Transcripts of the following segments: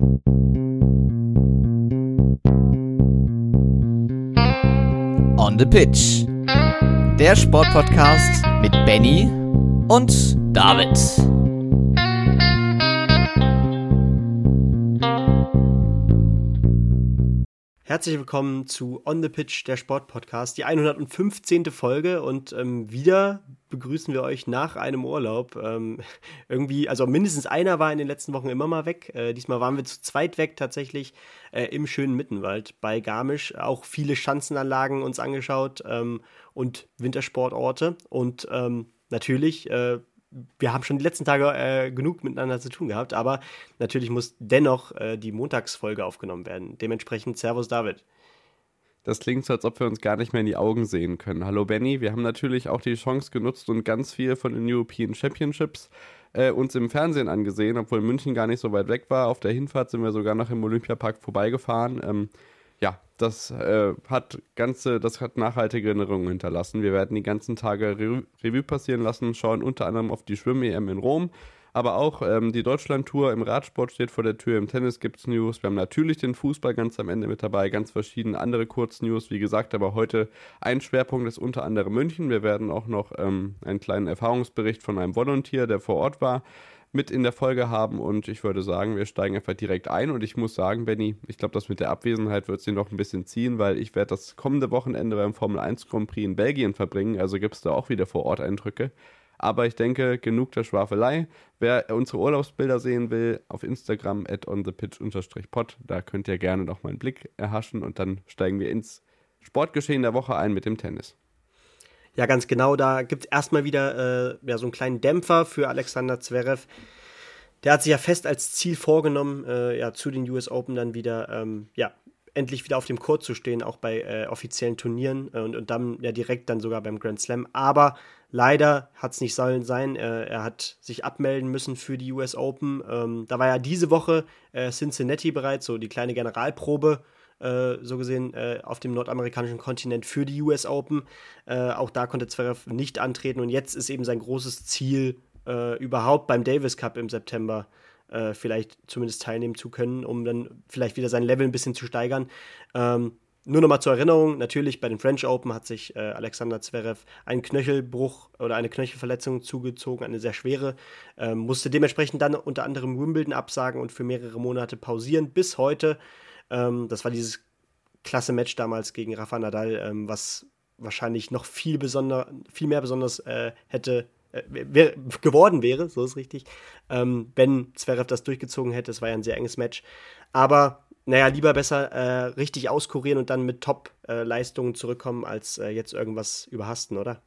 On the Pitch. Der Sportpodcast mit Benny und David. Herzlich willkommen zu On the Pitch, der Sportpodcast, die 115. Folge und ähm, wieder begrüßen wir euch nach einem Urlaub. Ähm, irgendwie, also mindestens einer war in den letzten Wochen immer mal weg. Äh, diesmal waren wir zu zweit weg tatsächlich äh, im schönen Mittenwald bei Garmisch. Auch viele Schanzenanlagen uns angeschaut ähm, und Wintersportorte und ähm, natürlich äh, wir haben schon die letzten Tage äh, genug miteinander zu tun gehabt, aber natürlich muss dennoch äh, die Montagsfolge aufgenommen werden. Dementsprechend Servus David. Das klingt so, als ob wir uns gar nicht mehr in die Augen sehen können. Hallo Benny, wir haben natürlich auch die Chance genutzt und ganz viel von den European Championships äh, uns im Fernsehen angesehen, obwohl München gar nicht so weit weg war. Auf der Hinfahrt sind wir sogar noch im Olympiapark vorbeigefahren. Ähm, ja, das äh, hat ganze, das hat nachhaltige Erinnerungen hinterlassen. Wir werden die ganzen Tage Re Revue passieren lassen, schauen unter anderem auf die Schwimm-EM in Rom, aber auch ähm, die Deutschland-Tour im Radsport steht vor der Tür, im Tennis gibt es News. Wir haben natürlich den Fußball ganz am Ende mit dabei, ganz verschiedene andere Kurznews. Wie gesagt, aber heute ein Schwerpunkt ist unter anderem München. Wir werden auch noch ähm, einen kleinen Erfahrungsbericht von einem Volontier, der vor Ort war, mit in der Folge haben. Und ich würde sagen, wir steigen einfach direkt ein. Und ich muss sagen, Benny, ich glaube, das mit der Abwesenheit wird sie noch ein bisschen ziehen, weil ich werde das kommende Wochenende beim Formel 1 Grand Prix in Belgien verbringen. Also gibt es da auch wieder vor Ort Eindrücke. Aber ich denke, genug der Schwafelei. Wer unsere Urlaubsbilder sehen will, auf Instagram at onthepitch-pod, da könnt ihr gerne noch mal einen Blick erhaschen und dann steigen wir ins Sportgeschehen der Woche ein mit dem Tennis. Ja, ganz genau. Da gibt es erstmal wieder äh, ja, so einen kleinen Dämpfer für Alexander Zverev. Der hat sich ja fest als Ziel vorgenommen, äh, ja, zu den US Open dann wieder, ähm, ja, endlich wieder auf dem Court zu stehen, auch bei äh, offiziellen Turnieren äh, und, und dann ja direkt dann sogar beim Grand Slam. Aber leider hat es nicht sollen sein. Äh, er hat sich abmelden müssen für die US Open. Ähm, da war ja diese Woche äh, Cincinnati bereits, so die kleine Generalprobe äh, so gesehen äh, auf dem nordamerikanischen Kontinent für die US Open. Auch da konnte Zverev nicht antreten und jetzt ist eben sein großes Ziel, überhaupt beim Davis Cup im September vielleicht zumindest teilnehmen zu können, um dann vielleicht wieder sein Level ein bisschen zu steigern. Ähm, nur nochmal zur Erinnerung, natürlich bei den French Open hat sich äh, Alexander Zverev einen Knöchelbruch oder eine Knöchelverletzung zugezogen, eine sehr schwere, ähm, musste dementsprechend dann unter anderem Wimbledon absagen und für mehrere Monate pausieren bis heute. Ähm, das war dieses klasse Match damals gegen Rafa Nadal, ähm, was wahrscheinlich noch viel, besonder, viel mehr besonders äh, hätte äh, wär, geworden wäre, so ist richtig, ähm, wenn Zverev das durchgezogen hätte. Es war ja ein sehr enges Match. Aber naja, lieber besser äh, richtig auskurieren und dann mit Top-Leistungen zurückkommen, als äh, jetzt irgendwas überhasten, oder?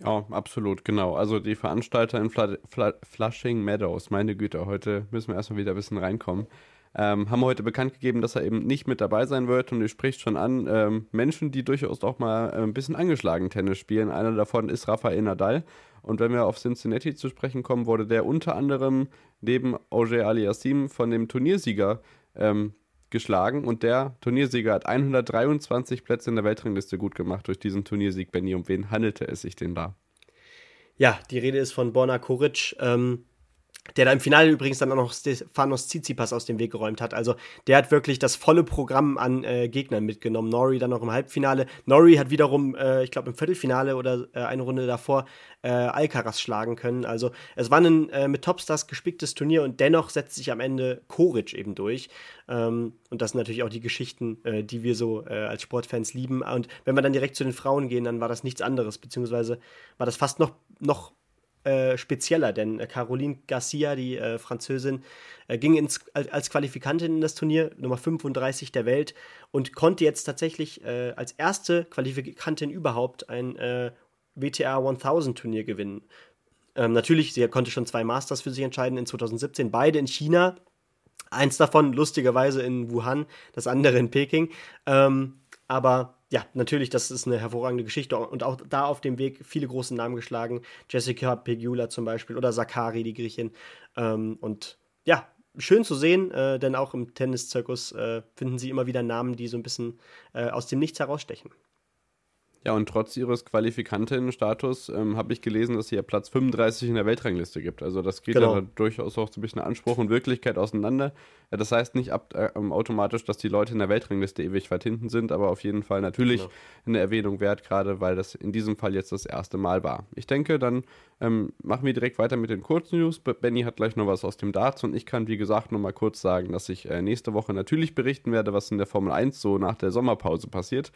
Ja, absolut, genau. Also die Veranstalter in Fla Fla Flushing Meadows, meine Güte, heute müssen wir erstmal wieder ein bisschen reinkommen ähm, haben heute bekannt gegeben, dass er eben nicht mit dabei sein wird. Und du sprichst schon an, ähm, Menschen, die durchaus auch mal äh, ein bisschen angeschlagen Tennis spielen. Einer davon ist Rafael Nadal. Und wenn wir auf Cincinnati zu sprechen kommen, wurde der unter anderem neben Auger Aliassim von dem Turniersieger ähm, geschlagen. Und der Turniersieger hat 123 Plätze in der Weltrangliste gut gemacht durch diesen Turniersieg. Benny, um wen handelte es sich denn da? Ja, die Rede ist von Borna Koric. Ähm der da im Finale übrigens dann auch noch Stefanos Tsitsipas aus dem Weg geräumt hat. Also der hat wirklich das volle Programm an äh, Gegnern mitgenommen. Nori dann noch im Halbfinale. Nori hat wiederum, äh, ich glaube im Viertelfinale oder äh, eine Runde davor äh, Alcaraz schlagen können. Also es war ein äh, mit Topstars gespicktes Turnier und dennoch setzt sich am Ende Koric eben durch. Ähm, und das sind natürlich auch die Geschichten, äh, die wir so als Sportfans lieben. Und wenn wir dann direkt zu den Frauen gehen, dann war das nichts anderes, beziehungsweise war das fast noch, noch äh, spezieller, denn äh, Caroline Garcia, die äh, Französin, äh, ging ins, als, Qualifikantin in das Turnier, Nummer 35 der Welt, und konnte jetzt tatsächlich äh, als erste Qualifikantin überhaupt ein WTA 1000 Turnier gewinnen. Ähm, natürlich, sie konnte schon zwei Masters für sich entscheiden in 2017, beide in China. Eins davon lustigerweise in Wuhan, das andere in Peking. Ähm, aber ja, natürlich, das ist eine hervorragende Geschichte und auch da auf dem Weg viele große Namen geschlagen. Jessica Pegula zum Beispiel oder Sakari, die Griechin. Ähm, und ja, schön zu sehen, äh, denn auch im Tenniszirkus äh, finden sie immer wieder Namen, die so ein bisschen äh, aus dem Nichts herausstechen. Ja, und trotz ihres Qualifikantinnenstatus ähm, habe ich gelesen, dass sie ja Platz 35 in der Weltrangliste gibt. Also das geht genau. ja durchaus auch so ein bisschen Anspruch und Wirklichkeit auseinander. Ja, das heißt nicht ab, äh, ähm, automatisch, dass die Leute in der Weltrangliste ewig weit hinten sind, aber auf jeden Fall natürlich genau. eine Erwähnung wert, gerade weil das in diesem Fall jetzt das erste Mal war. Ich denke, dann ähm, machen wir direkt weiter mit den Kurznews. Benny hat gleich noch was aus dem Darts und ich kann, wie gesagt, noch mal kurz sagen, dass ich äh, nächste Woche natürlich berichten werde, was in der Formel 1 so nach der Sommerpause passiert.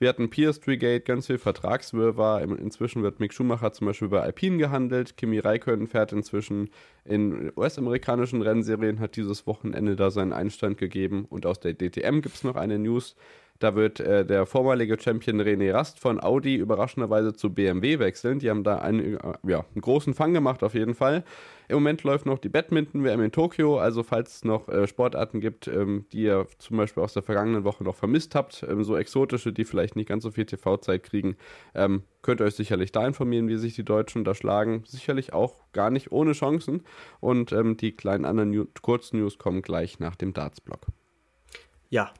Wir hatten Piastri-Gate, ganz viel Vertragswirrwarr. Inzwischen wird Mick Schumacher zum Beispiel bei Alpine gehandelt. Kimi Räikkönen fährt inzwischen in US-amerikanischen Rennserien, hat dieses Wochenende da seinen Einstand gegeben. Und aus der DTM gibt es noch eine News. Da wird äh, der vormalige Champion René Rast von Audi überraschenderweise zu BMW wechseln. Die haben da einen, äh, ja, einen großen Fang gemacht, auf jeden Fall. Im Moment läuft noch die Badminton-WM in Tokio. Also, falls es noch äh, Sportarten gibt, ähm, die ihr zum Beispiel aus der vergangenen Woche noch vermisst habt, ähm, so exotische, die vielleicht nicht ganz so viel TV-Zeit kriegen, ähm, könnt ihr euch sicherlich da informieren, wie sich die Deutschen da schlagen. Sicherlich auch gar nicht ohne Chancen. Und ähm, die kleinen anderen New Kurznews kommen gleich nach dem Darts-Blog. Ja,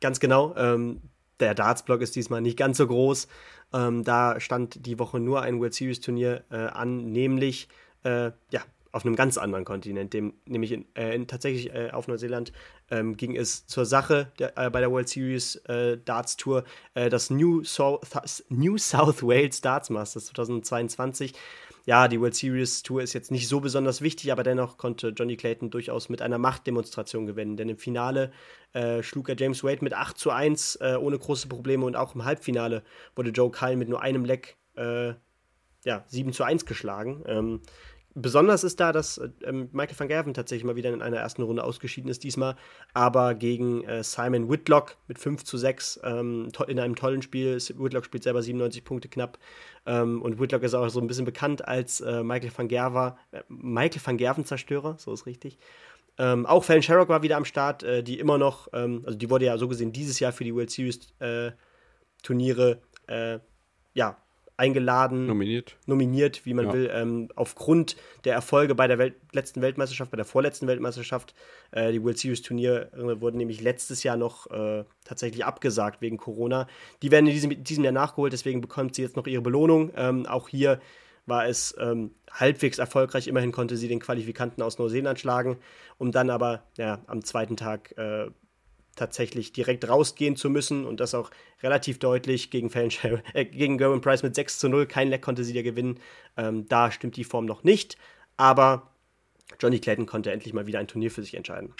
Ganz genau. Ähm, der Darts-Block ist diesmal nicht ganz so groß. Ähm, da stand die Woche nur ein World Series-Turnier äh, an, nämlich äh, ja, auf einem ganz anderen Kontinent, dem, nämlich in, äh, in, tatsächlich äh, auf Neuseeland ähm, ging es zur Sache der, äh, bei der World Series äh, Darts Tour. das New, so New South Wales Darts Masters 2022 ja, die World Series Tour ist jetzt nicht so besonders wichtig, aber dennoch konnte Johnny Clayton durchaus mit einer Machtdemonstration gewinnen. Denn im Finale äh, schlug er James Wade mit 8 zu 1 äh, ohne große Probleme und auch im Halbfinale wurde Joe Kyle mit nur einem Leck äh, ja, 7 zu 1 geschlagen. Ähm, Besonders ist da, dass äh, ähm, Michael van Gerven tatsächlich mal wieder in einer ersten Runde ausgeschieden ist diesmal, aber gegen äh, Simon Whitlock mit 5 zu 6 ähm, in einem tollen Spiel. Whitlock spielt selber 97 Punkte knapp ähm, und Whitlock ist auch so ein bisschen bekannt als äh, Michael van Gerven, äh, Michael van Gerven Zerstörer, so ist richtig. Ähm, auch Fallon Sherrock war wieder am Start, äh, die immer noch, ähm, also die wurde ja so gesehen dieses Jahr für die World Series äh, Turniere ja, eingeladen, nominiert, nominiert wie man ja. will, ähm, aufgrund der Erfolge bei der Welt letzten Weltmeisterschaft, bei der vorletzten Weltmeisterschaft. Äh, die World Series Turnier äh, wurden nämlich letztes Jahr noch äh, tatsächlich abgesagt wegen Corona. Die werden in diesem, diesem Jahr nachgeholt, deswegen bekommt sie jetzt noch ihre Belohnung. Ähm, auch hier war es ähm, halbwegs erfolgreich. Immerhin konnte sie den Qualifikanten aus Neuseeland schlagen, um dann aber ja, am zweiten Tag äh, tatsächlich direkt rausgehen zu müssen und das auch relativ deutlich gegen, äh, gegen Gerwin Price mit 6 zu 0. Kein Leck konnte sie da gewinnen. Ähm, da stimmt die Form noch nicht, aber Johnny Clayton konnte endlich mal wieder ein Turnier für sich entscheiden.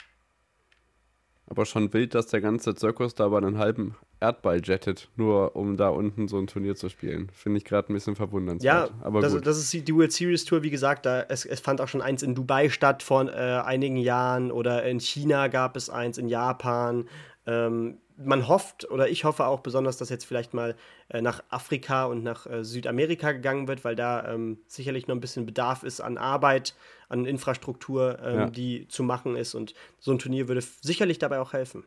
Aber schon wild, dass der ganze Zirkus da über einen halben Erdball jettet, nur um da unten so ein Turnier zu spielen. Finde ich gerade ein bisschen verwundernswert. Ja, aber das, gut. das ist die World Series Tour, wie gesagt, da, es, es fand auch schon eins in Dubai statt vor äh, einigen Jahren oder in China gab es eins, in Japan. Ähm, man hofft, oder ich hoffe auch besonders, dass jetzt vielleicht mal äh, nach Afrika und nach äh, Südamerika gegangen wird, weil da ähm, sicherlich noch ein bisschen Bedarf ist an Arbeit, an Infrastruktur, ähm, ja. die zu machen ist. Und so ein Turnier würde sicherlich dabei auch helfen.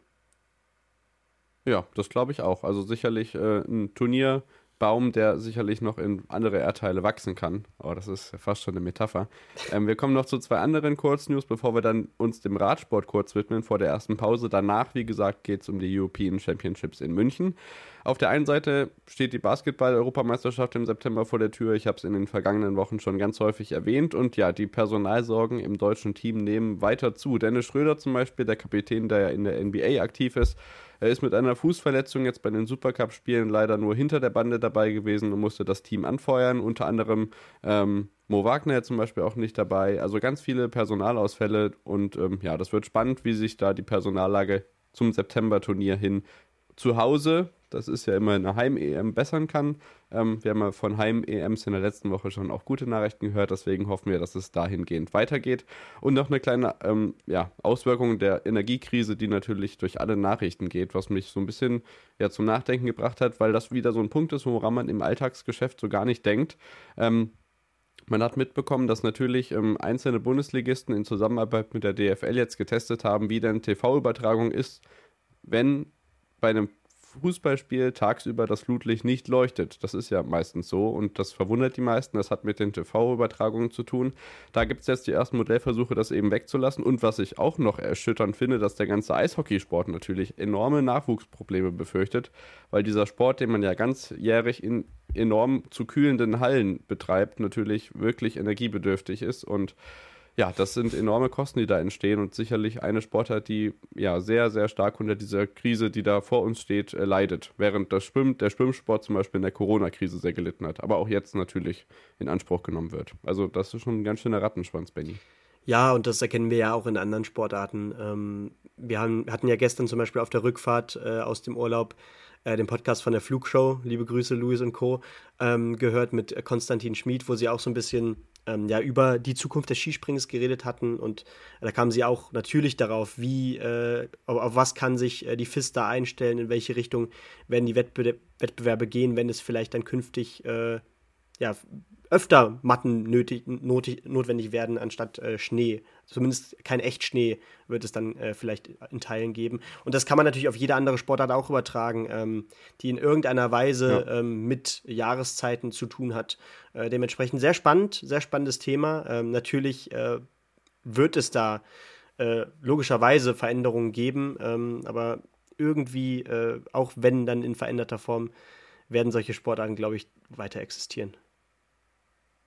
Ja, das glaube ich auch. Also sicherlich äh, ein Turnierbaum, der sicherlich noch in andere Erdteile wachsen kann. Aber das ist fast schon eine Metapher. Ähm, wir kommen noch zu zwei anderen Kurznews, bevor wir dann uns dem Radsport kurz widmen vor der ersten Pause. Danach, wie gesagt, geht es um die European Championships in München. Auf der einen Seite steht die Basketball-Europameisterschaft im September vor der Tür. Ich habe es in den vergangenen Wochen schon ganz häufig erwähnt. Und ja, die Personalsorgen im deutschen Team nehmen weiter zu. Dennis Schröder zum Beispiel, der Kapitän, der ja in der NBA aktiv ist, er ist mit einer Fußverletzung jetzt bei den Supercup-Spielen leider nur hinter der Bande dabei gewesen und musste das Team anfeuern. Unter anderem ähm, Mo Wagner zum Beispiel auch nicht dabei. Also ganz viele Personalausfälle und ähm, ja, das wird spannend, wie sich da die Personallage zum September-Turnier hin zu Hause das ist ja immer eine Heim-EM bessern kann. Ähm, wir haben ja von Heim-EMs in der letzten Woche schon auch gute Nachrichten gehört, deswegen hoffen wir, dass es dahingehend weitergeht. Und noch eine kleine ähm, ja, Auswirkung der Energiekrise, die natürlich durch alle Nachrichten geht, was mich so ein bisschen ja, zum Nachdenken gebracht hat, weil das wieder so ein Punkt ist, woran man im Alltagsgeschäft so gar nicht denkt. Ähm, man hat mitbekommen, dass natürlich ähm, einzelne Bundesligisten in Zusammenarbeit mit der DFL jetzt getestet haben, wie denn TV-Übertragung ist, wenn bei einem Fußballspiel tagsüber das Flutlicht nicht leuchtet. Das ist ja meistens so und das verwundert die meisten. Das hat mit den TV-Übertragungen zu tun. Da gibt es jetzt die ersten Modellversuche, das eben wegzulassen. Und was ich auch noch erschütternd finde, dass der ganze Eishockeysport natürlich enorme Nachwuchsprobleme befürchtet, weil dieser Sport, den man ja ganzjährig in enorm zu kühlenden Hallen betreibt, natürlich wirklich energiebedürftig ist und ja, das sind enorme Kosten, die da entstehen und sicherlich eine Sportart, die ja sehr, sehr stark unter dieser Krise, die da vor uns steht, äh, leidet. Während das Schwimm, der Schwimmsport zum Beispiel in der Corona-Krise sehr gelitten hat, aber auch jetzt natürlich in Anspruch genommen wird. Also das ist schon ein ganz schöner Rattenschwanz, Benny. Ja, und das erkennen wir ja auch in anderen Sportarten. Ähm, wir haben, hatten ja gestern zum Beispiel auf der Rückfahrt äh, aus dem Urlaub äh, den Podcast von der Flugshow, liebe Grüße, Luis und Co., ähm, gehört mit Konstantin Schmid, wo sie auch so ein bisschen ähm, ja, über die Zukunft des Skisprings geredet hatten. Und da kamen sie auch natürlich darauf, wie, äh, auf, was kann sich äh, die FIS da einstellen, in welche Richtung werden die Wettbe Wettbewerbe gehen, wenn es vielleicht dann künftig äh, ja, öfter Matten nötig, notwendig werden anstatt äh, Schnee. Zumindest kein Echtschnee wird es dann äh, vielleicht in Teilen geben. Und das kann man natürlich auf jede andere Sportart auch übertragen, ähm, die in irgendeiner Weise ja. ähm, mit Jahreszeiten zu tun hat. Äh, dementsprechend sehr spannend, sehr spannendes Thema. Ähm, natürlich äh, wird es da äh, logischerweise Veränderungen geben, ähm, aber irgendwie, äh, auch wenn dann in veränderter Form, werden solche Sportarten, glaube ich, weiter existieren.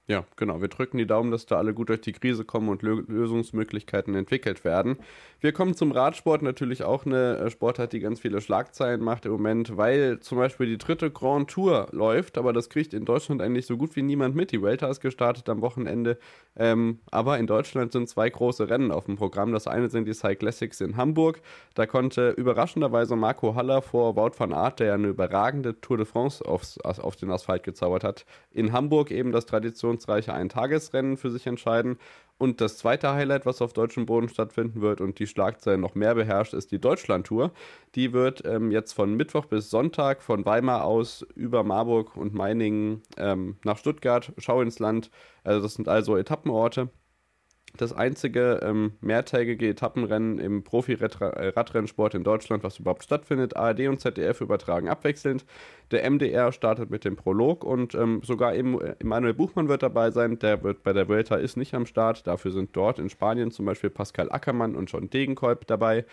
Ja, genau. Wir drücken die Daumen, dass da alle gut durch die Krise kommen und Lösungsmöglichkeiten entwickelt werden. Wir kommen zum Radsport, natürlich auch eine äh, Sportart, die ganz viele Schlagzeilen macht im Moment, weil zum Beispiel die dritte Grand Tour läuft, aber das kriegt in Deutschland eigentlich so gut wie niemand mit. Die Welter ist gestartet am Wochenende, ähm, aber in Deutschland sind zwei große Rennen auf dem Programm. Das eine sind die Cyclassics in Hamburg. Da konnte überraschenderweise Marco Haller vor Wout van Aert, der ja eine überragende Tour de France aufs, auf den Asphalt gezaubert hat, in Hamburg eben das Tradition traditionsreiche Eintagesrennen für sich entscheiden. Und das zweite Highlight, was auf deutschem Boden stattfinden wird und die Schlagzeilen noch mehr beherrscht, ist die Deutschlandtour. Die wird ähm, jetzt von Mittwoch bis Sonntag von Weimar aus über Marburg und Meiningen ähm, nach Stuttgart, Schau ins Land. Also das sind also Etappenorte das einzige ähm, mehrtägige Etappenrennen im Profi-Radrennsport in Deutschland, was überhaupt stattfindet. ARD und ZDF übertragen abwechselnd. Der MDR startet mit dem Prolog und ähm, sogar eben Emanuel Buchmann wird dabei sein. Der wird bei der Vuelta ist nicht am Start. Dafür sind dort in Spanien zum Beispiel Pascal Ackermann und John Degenkolb dabei.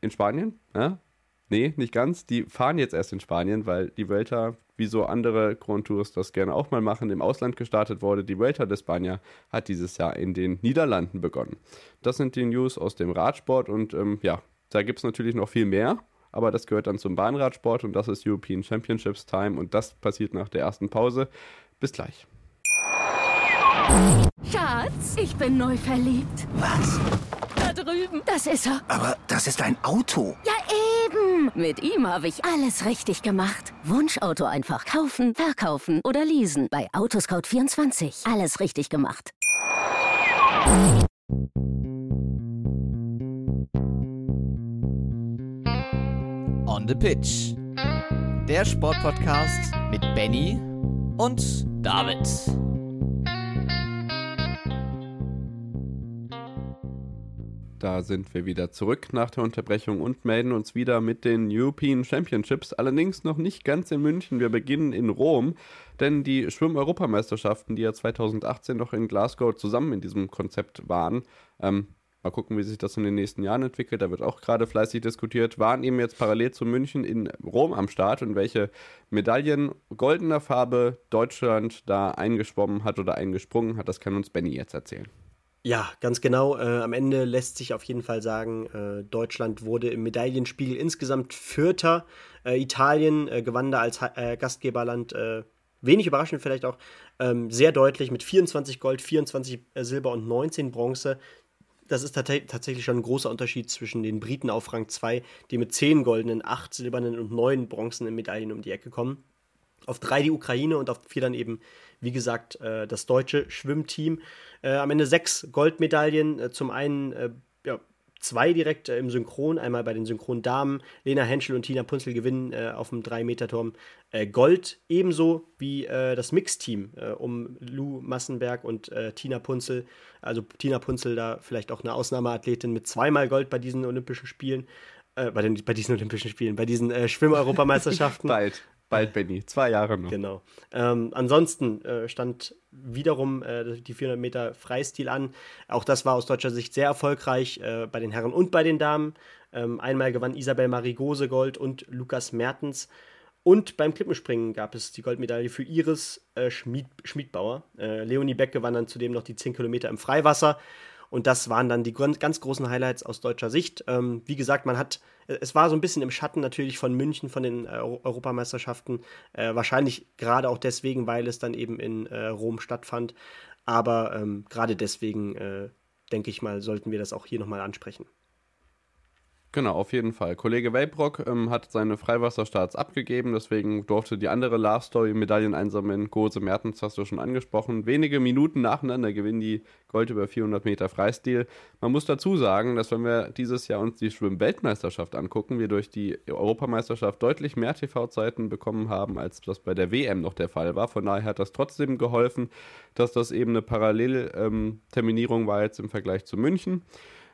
In Spanien? Ja? Nee, nicht ganz. Die fahren jetzt erst in Spanien, weil die Vuelta wie so andere Grand Tours das gerne auch mal machen, im Ausland gestartet wurde. Die Vuelta de España hat dieses Jahr in den Niederlanden begonnen. Das sind die News aus dem Radsport und ähm, ja, da gibt es natürlich noch viel mehr, aber das gehört dann zum Bahnradsport und das ist European Championships Time und das passiert nach der ersten Pause. Bis gleich. Schatz, ich bin neu verliebt. Was? Da drüben. Das ist er. Aber das ist ein Auto. Ja, eben. Mit ihm habe ich alles richtig gemacht. Wunschauto einfach kaufen, verkaufen oder leasen. Bei Autoscout24. Alles richtig gemacht. On the Pitch. Der Sportpodcast mit Benny und David. Da sind wir wieder zurück nach der Unterbrechung und melden uns wieder mit den European Championships. Allerdings noch nicht ganz in München. Wir beginnen in Rom, denn die Schwimm-Europameisterschaften, die ja 2018 noch in Glasgow zusammen in diesem Konzept waren, ähm, mal gucken, wie sich das in den nächsten Jahren entwickelt. Da wird auch gerade fleißig diskutiert. Waren eben jetzt parallel zu München in Rom am Start und welche Medaillen goldener Farbe Deutschland da eingeschwommen hat oder eingesprungen hat, das kann uns Benny jetzt erzählen. Ja, ganz genau. Äh, am Ende lässt sich auf jeden Fall sagen, äh, Deutschland wurde im Medaillenspiegel insgesamt Vierter. Äh, Italien äh, gewann da als äh, Gastgeberland äh, wenig überraschend vielleicht auch ähm, sehr deutlich mit 24 Gold, 24 Silber und 19 Bronze. Das ist tat tatsächlich schon ein großer Unterschied zwischen den Briten auf Rang 2, die mit 10 goldenen, 8 silbernen und 9 bronzenen Medaillen um die Ecke kommen. Auf 3 die Ukraine und auf 4 dann eben wie gesagt, äh, das deutsche Schwimmteam. Äh, am Ende sechs Goldmedaillen. Äh, zum einen ja, zwei direkt im Synchron, einmal bei den Synchrondamen. Lena Henschel und Tina Punzel gewinnen auf dem 3-Meter-Turm Gold, ebenso wie das Mixteam um Lou Massenberg und Tina Punzel. Also Tina Punzel da vielleicht auch eine Ausnahmeathletin mit zweimal Gold bei diesen Olympischen Spielen. Äh, bei, den, bei diesen Olympischen Spielen, bei diesen äh, Schwimm-Europameisterschaften. Bald. Bald, Benny. Zwei Jahre noch. Genau. Ähm, ansonsten äh, stand wiederum äh, die 400 Meter Freistil an. Auch das war aus deutscher Sicht sehr erfolgreich äh, bei den Herren und bei den Damen. Ähm, einmal gewann Isabel Marigose Gold und Lukas Mertens. Und beim Klippenspringen gab es die Goldmedaille für Iris äh, Schmied, Schmiedbauer. Äh, Leonie Beck gewann dann zudem noch die 10 Kilometer im Freiwasser. Und das waren dann die ganz großen Highlights aus deutscher Sicht. Ähm, wie gesagt, man hat, es war so ein bisschen im Schatten natürlich von München, von den äh, Europameisterschaften. Äh, wahrscheinlich gerade auch deswegen, weil es dann eben in äh, Rom stattfand. Aber ähm, gerade deswegen, äh, denke ich mal, sollten wir das auch hier nochmal ansprechen. Genau, auf jeden Fall. Kollege Welbrock ähm, hat seine Freiwasserstarts abgegeben, deswegen durfte die andere Love Story Medaillen einsammeln. Gose Mertens hast du schon angesprochen. Wenige Minuten nacheinander gewinnen die Gold über 400 Meter Freistil. Man muss dazu sagen, dass wenn wir dieses Jahr uns die Schwimm-Weltmeisterschaft angucken, wir durch die Europameisterschaft deutlich mehr TV-Zeiten bekommen haben, als das bei der WM noch der Fall war. Von daher hat das trotzdem geholfen, dass das eben eine Parallelterminierung ähm, war jetzt im Vergleich zu München.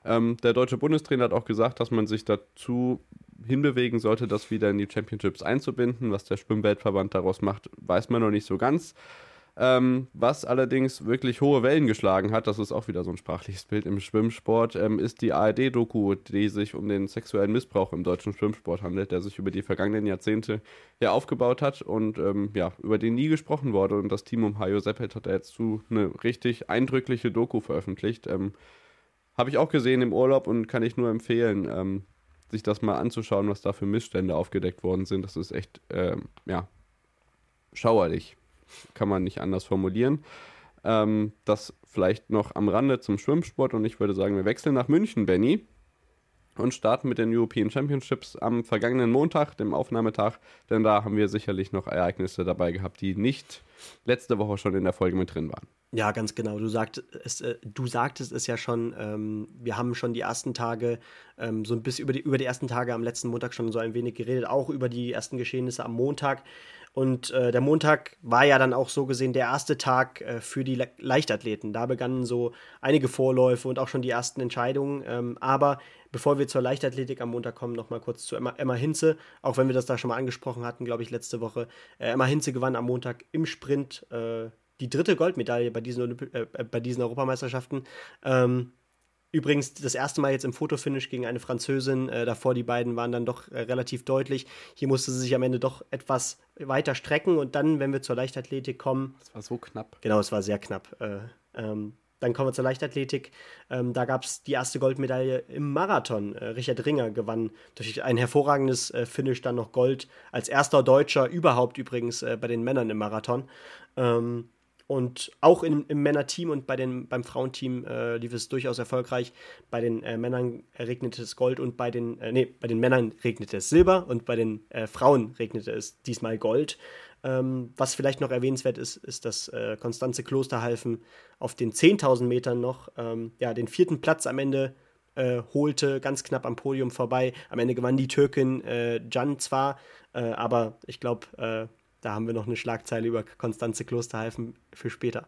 Ähm, der deutsche Bundestrainer hat auch gesagt, dass man sich dazu hinbewegen sollte, das wieder in die Championships einzubinden. Was der Schwimmweltverband daraus macht, weiß man noch nicht so ganz. Ähm, was allerdings wirklich hohe Wellen geschlagen hat, das ist auch wieder so ein sprachliches Bild im Schwimmsport, ähm, ist die ARD-Doku, die sich um den sexuellen Missbrauch im deutschen Schwimmsport handelt, der sich über die vergangenen Jahrzehnte ja aufgebaut hat und ähm, ja, über den nie gesprochen wurde. Und das Team um Hajo Seppelt hat jetzt zu eine richtig eindrückliche Doku veröffentlicht. Habe ich auch gesehen im Urlaub und kann ich nur empfehlen, ähm, sich das mal anzuschauen, was da für Missstände aufgedeckt worden sind. Das ist echt, ähm, ja, schauerlich. Kann man nicht anders formulieren. Ähm, das vielleicht noch am Rande zum Schwimmsport und ich würde sagen, wir wechseln nach München, Benny und starten mit den European Championships am vergangenen Montag, dem Aufnahmetag, denn da haben wir sicherlich noch Ereignisse dabei gehabt, die nicht letzte Woche schon in der Folge mit drin waren. Ja, ganz genau. Du, sagt, äh, du sagtest es ja schon, ähm, wir haben schon die ersten Tage, ähm, so ein bisschen über die, über die ersten Tage am letzten Montag schon so ein wenig geredet, auch über die ersten Geschehnisse am Montag. Und äh, der Montag war ja dann auch so gesehen der erste Tag äh, für die Le Leichtathleten. Da begannen so einige Vorläufe und auch schon die ersten Entscheidungen. Ähm, aber bevor wir zur Leichtathletik am Montag kommen, noch mal kurz zu Emma, Emma Hinze. Auch wenn wir das da schon mal angesprochen hatten, glaube ich, letzte Woche. Äh, Emma Hinze gewann am Montag im Sprint äh, die dritte Goldmedaille bei diesen, Olymp äh, äh, bei diesen Europameisterschaften. Ähm, übrigens das erste Mal jetzt im Fotofinish gegen eine Französin. Äh, davor die beiden waren dann doch äh, relativ deutlich. Hier musste sie sich am Ende doch etwas weiter strecken. Und dann, wenn wir zur Leichtathletik kommen. Das war so knapp. Genau, es war sehr knapp. Äh, ähm, dann kommen wir zur Leichtathletik. Ähm, da gab es die erste Goldmedaille im Marathon. Äh, Richard Ringer gewann durch ein hervorragendes äh, Finish dann noch Gold. Als erster Deutscher überhaupt übrigens äh, bei den Männern im Marathon. Ähm, und auch im, im Männerteam und bei den, beim Frauenteam äh, lief es durchaus erfolgreich. Bei den äh, Männern regnete es Gold und bei den, äh, nee, bei den Männern regnete es Silber und bei den Frauen regnete es diesmal Gold. Ähm, was vielleicht noch erwähnenswert ist, ist, dass äh, Konstanze Klosterhalfen auf den 10.000 Metern noch ähm, ja, den vierten Platz am Ende äh, holte, ganz knapp am Podium vorbei. Am Ende gewann die Türkin äh, Can zwar, äh, aber ich glaube, äh, da haben wir noch eine Schlagzeile über Konstanze Klosterhalfen für später.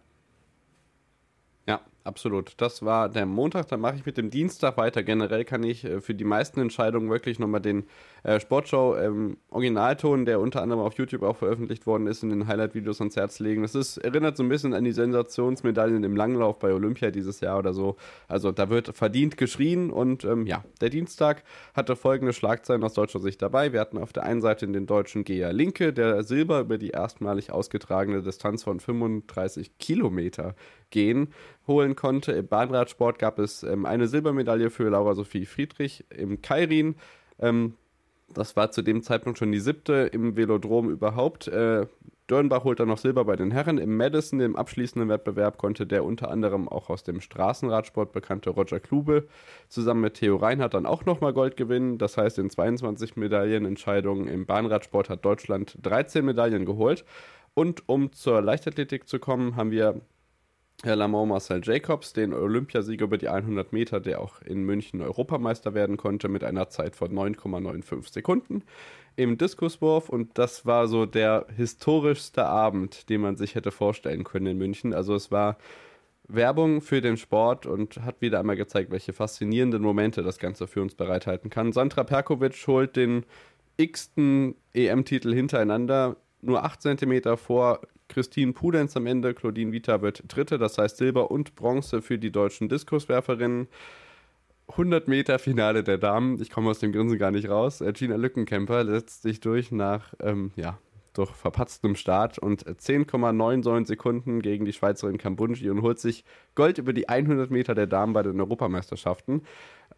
Absolut. Das war der Montag, dann mache ich mit dem Dienstag weiter. Generell kann ich äh, für die meisten Entscheidungen wirklich nochmal den äh, Sportshow ähm, Originalton, der unter anderem auf YouTube auch veröffentlicht worden ist, in den Highlight-Videos ans Herz legen. Das ist, erinnert so ein bisschen an die Sensationsmedaillen im Langlauf bei Olympia dieses Jahr oder so. Also da wird verdient geschrien und ähm, ja, der Dienstag hatte folgende Schlagzeilen aus deutscher Sicht dabei. Wir hatten auf der einen Seite den deutschen Gea Linke, der Silber über die erstmalig ausgetragene Distanz von 35 Kilometer gehen holen konnte. Im Bahnradsport gab es ähm, eine Silbermedaille für Laura Sophie Friedrich im Kairin. Ähm, das war zu dem Zeitpunkt schon die siebte im Velodrom überhaupt. Äh, Dörnbach holt dann noch Silber bei den Herren. Im Madison, dem abschließenden Wettbewerb, konnte der unter anderem auch aus dem Straßenradsport bekannte Roger Klube zusammen mit Theo Reinhardt dann auch nochmal Gold gewinnen. Das heißt, in 22 Medaillenentscheidungen im Bahnradsport hat Deutschland 13 Medaillen geholt. Und um zur Leichtathletik zu kommen, haben wir Herr Lamont Marcel Jacobs, den Olympiasieger über die 100 Meter, der auch in München Europameister werden konnte, mit einer Zeit von 9,95 Sekunden im Diskuswurf. Und das war so der historischste Abend, den man sich hätte vorstellen können in München. Also es war Werbung für den Sport und hat wieder einmal gezeigt, welche faszinierenden Momente das Ganze für uns bereithalten kann. Sandra Perkovic holt den x-ten EM-Titel hintereinander, nur 8 cm vor Christine Pudenz am Ende. Claudine Vita wird Dritte, das heißt Silber und Bronze für die deutschen Diskuswerferinnen. 100 Meter Finale der Damen. Ich komme aus dem Grinsen gar nicht raus. Äh, Gina Lückenkämper setzt sich durch nach ähm, ja, durch verpatztem Start und 10,99 Sekunden gegen die Schweizerin Kambunji und holt sich Gold über die 100 Meter der Damen bei den Europameisterschaften.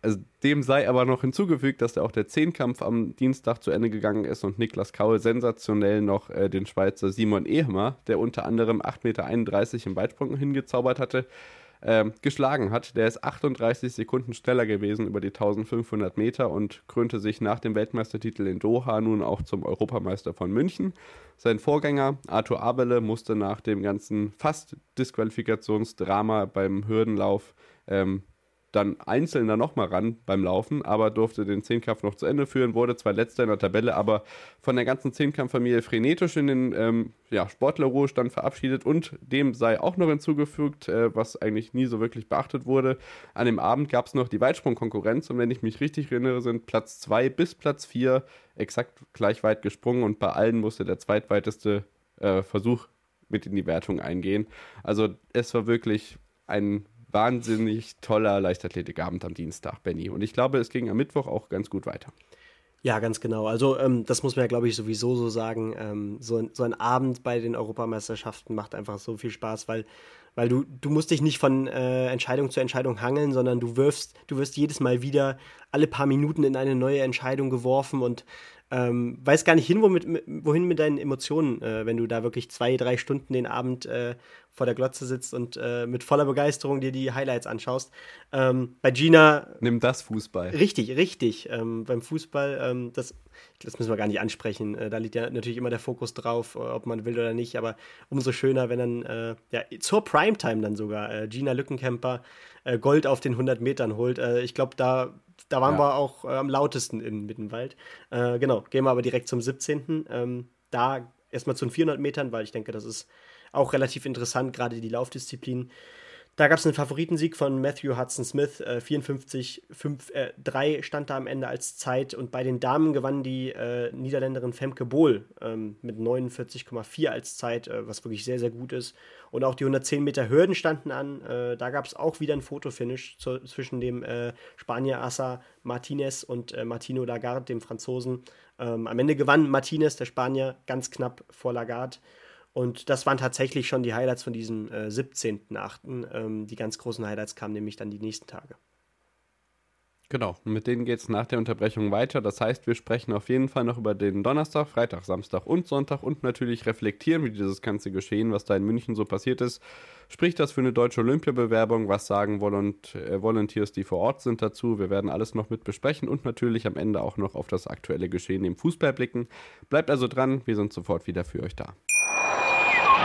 Also dem sei aber noch hinzugefügt, dass auch der Zehnkampf am Dienstag zu Ende gegangen ist und Niklas Kaul sensationell noch äh, den Schweizer Simon Ehemer, der unter anderem 8,31 Meter im Weitsprung hingezaubert hatte, ähm, geschlagen hat. Der ist 38 Sekunden schneller gewesen über die 1500 Meter und krönte sich nach dem Weltmeistertitel in Doha nun auch zum Europameister von München. Sein Vorgänger Arthur Abele musste nach dem ganzen fast Disqualifikationsdrama beim Hürdenlauf ähm, dann einzeln da nochmal ran beim Laufen, aber durfte den Zehnkampf noch zu Ende führen, wurde zwar letzter in der Tabelle, aber von der ganzen Zehnkampffamilie frenetisch in den ähm, ja, Sportlerruhestand verabschiedet und dem sei auch noch hinzugefügt, äh, was eigentlich nie so wirklich beachtet wurde. An dem Abend gab es noch die Weitsprungkonkurrenz und wenn ich mich richtig erinnere, sind Platz 2 bis Platz 4 exakt gleich weit gesprungen und bei allen musste der zweitweiteste äh, Versuch mit in die Wertung eingehen. Also es war wirklich ein wahnsinnig toller Leichtathletikabend am Dienstag, Benny. Und ich glaube, es ging am Mittwoch auch ganz gut weiter. Ja, ganz genau. Also ähm, das muss man ja, glaube ich, sowieso so sagen. Ähm, so, so ein Abend bei den Europameisterschaften macht einfach so viel Spaß, weil, weil du, du musst dich nicht von äh, Entscheidung zu Entscheidung hangeln, sondern du wirfst, du wirst jedes Mal wieder alle paar Minuten in eine neue Entscheidung geworfen und ähm, weiß gar nicht hin, womit, wohin mit deinen Emotionen, äh, wenn du da wirklich zwei, drei Stunden den Abend äh, vor der Glotze sitzt und äh, mit voller Begeisterung dir die Highlights anschaust. Ähm, bei Gina. Nimm das Fußball. Richtig, richtig. Ähm, beim Fußball, ähm, das, das müssen wir gar nicht ansprechen. Äh, da liegt ja natürlich immer der Fokus drauf, ob man will oder nicht. Aber umso schöner, wenn dann äh, ja, zur Primetime dann sogar äh, Gina Lückenkämper Gold auf den 100 Metern holt. ich glaube, da da waren ja. wir auch äh, am lautesten in Mittenwald. Äh, genau, gehen wir aber direkt zum 17. Ähm, da erstmal zu den 400 Metern, weil ich denke, das ist auch relativ interessant, gerade die Laufdisziplin. Da gab es einen Favoritensieg von Matthew Hudson Smith, äh, 54, 5, äh, 3 stand da am Ende als Zeit und bei den Damen gewann die äh, Niederländerin Femke Bohl ähm, mit 49,4 als Zeit, äh, was wirklich sehr, sehr gut ist. Und auch die 110 Meter Hürden standen an. Äh, da gab es auch wieder ein Fotofinish zu, zwischen dem äh, Spanier Assa Martinez und Martino Lagarde, dem Franzosen. Ähm, am Ende gewann Martinez, der Spanier, ganz knapp vor Lagarde. Und das waren tatsächlich schon die Highlights von diesem äh, 17.8. Ähm, die ganz großen Highlights kamen nämlich dann die nächsten Tage. Genau, mit denen geht es nach der Unterbrechung weiter. Das heißt, wir sprechen auf jeden Fall noch über den Donnerstag, Freitag, Samstag und Sonntag und natürlich reflektieren, wie dieses ganze Geschehen, was da in München so passiert ist. Spricht das für eine deutsche Olympiabewerbung? Was sagen Volont äh, Volunteers, die vor Ort sind dazu? Wir werden alles noch mit besprechen und natürlich am Ende auch noch auf das aktuelle Geschehen im Fußball blicken. Bleibt also dran, wir sind sofort wieder für euch da.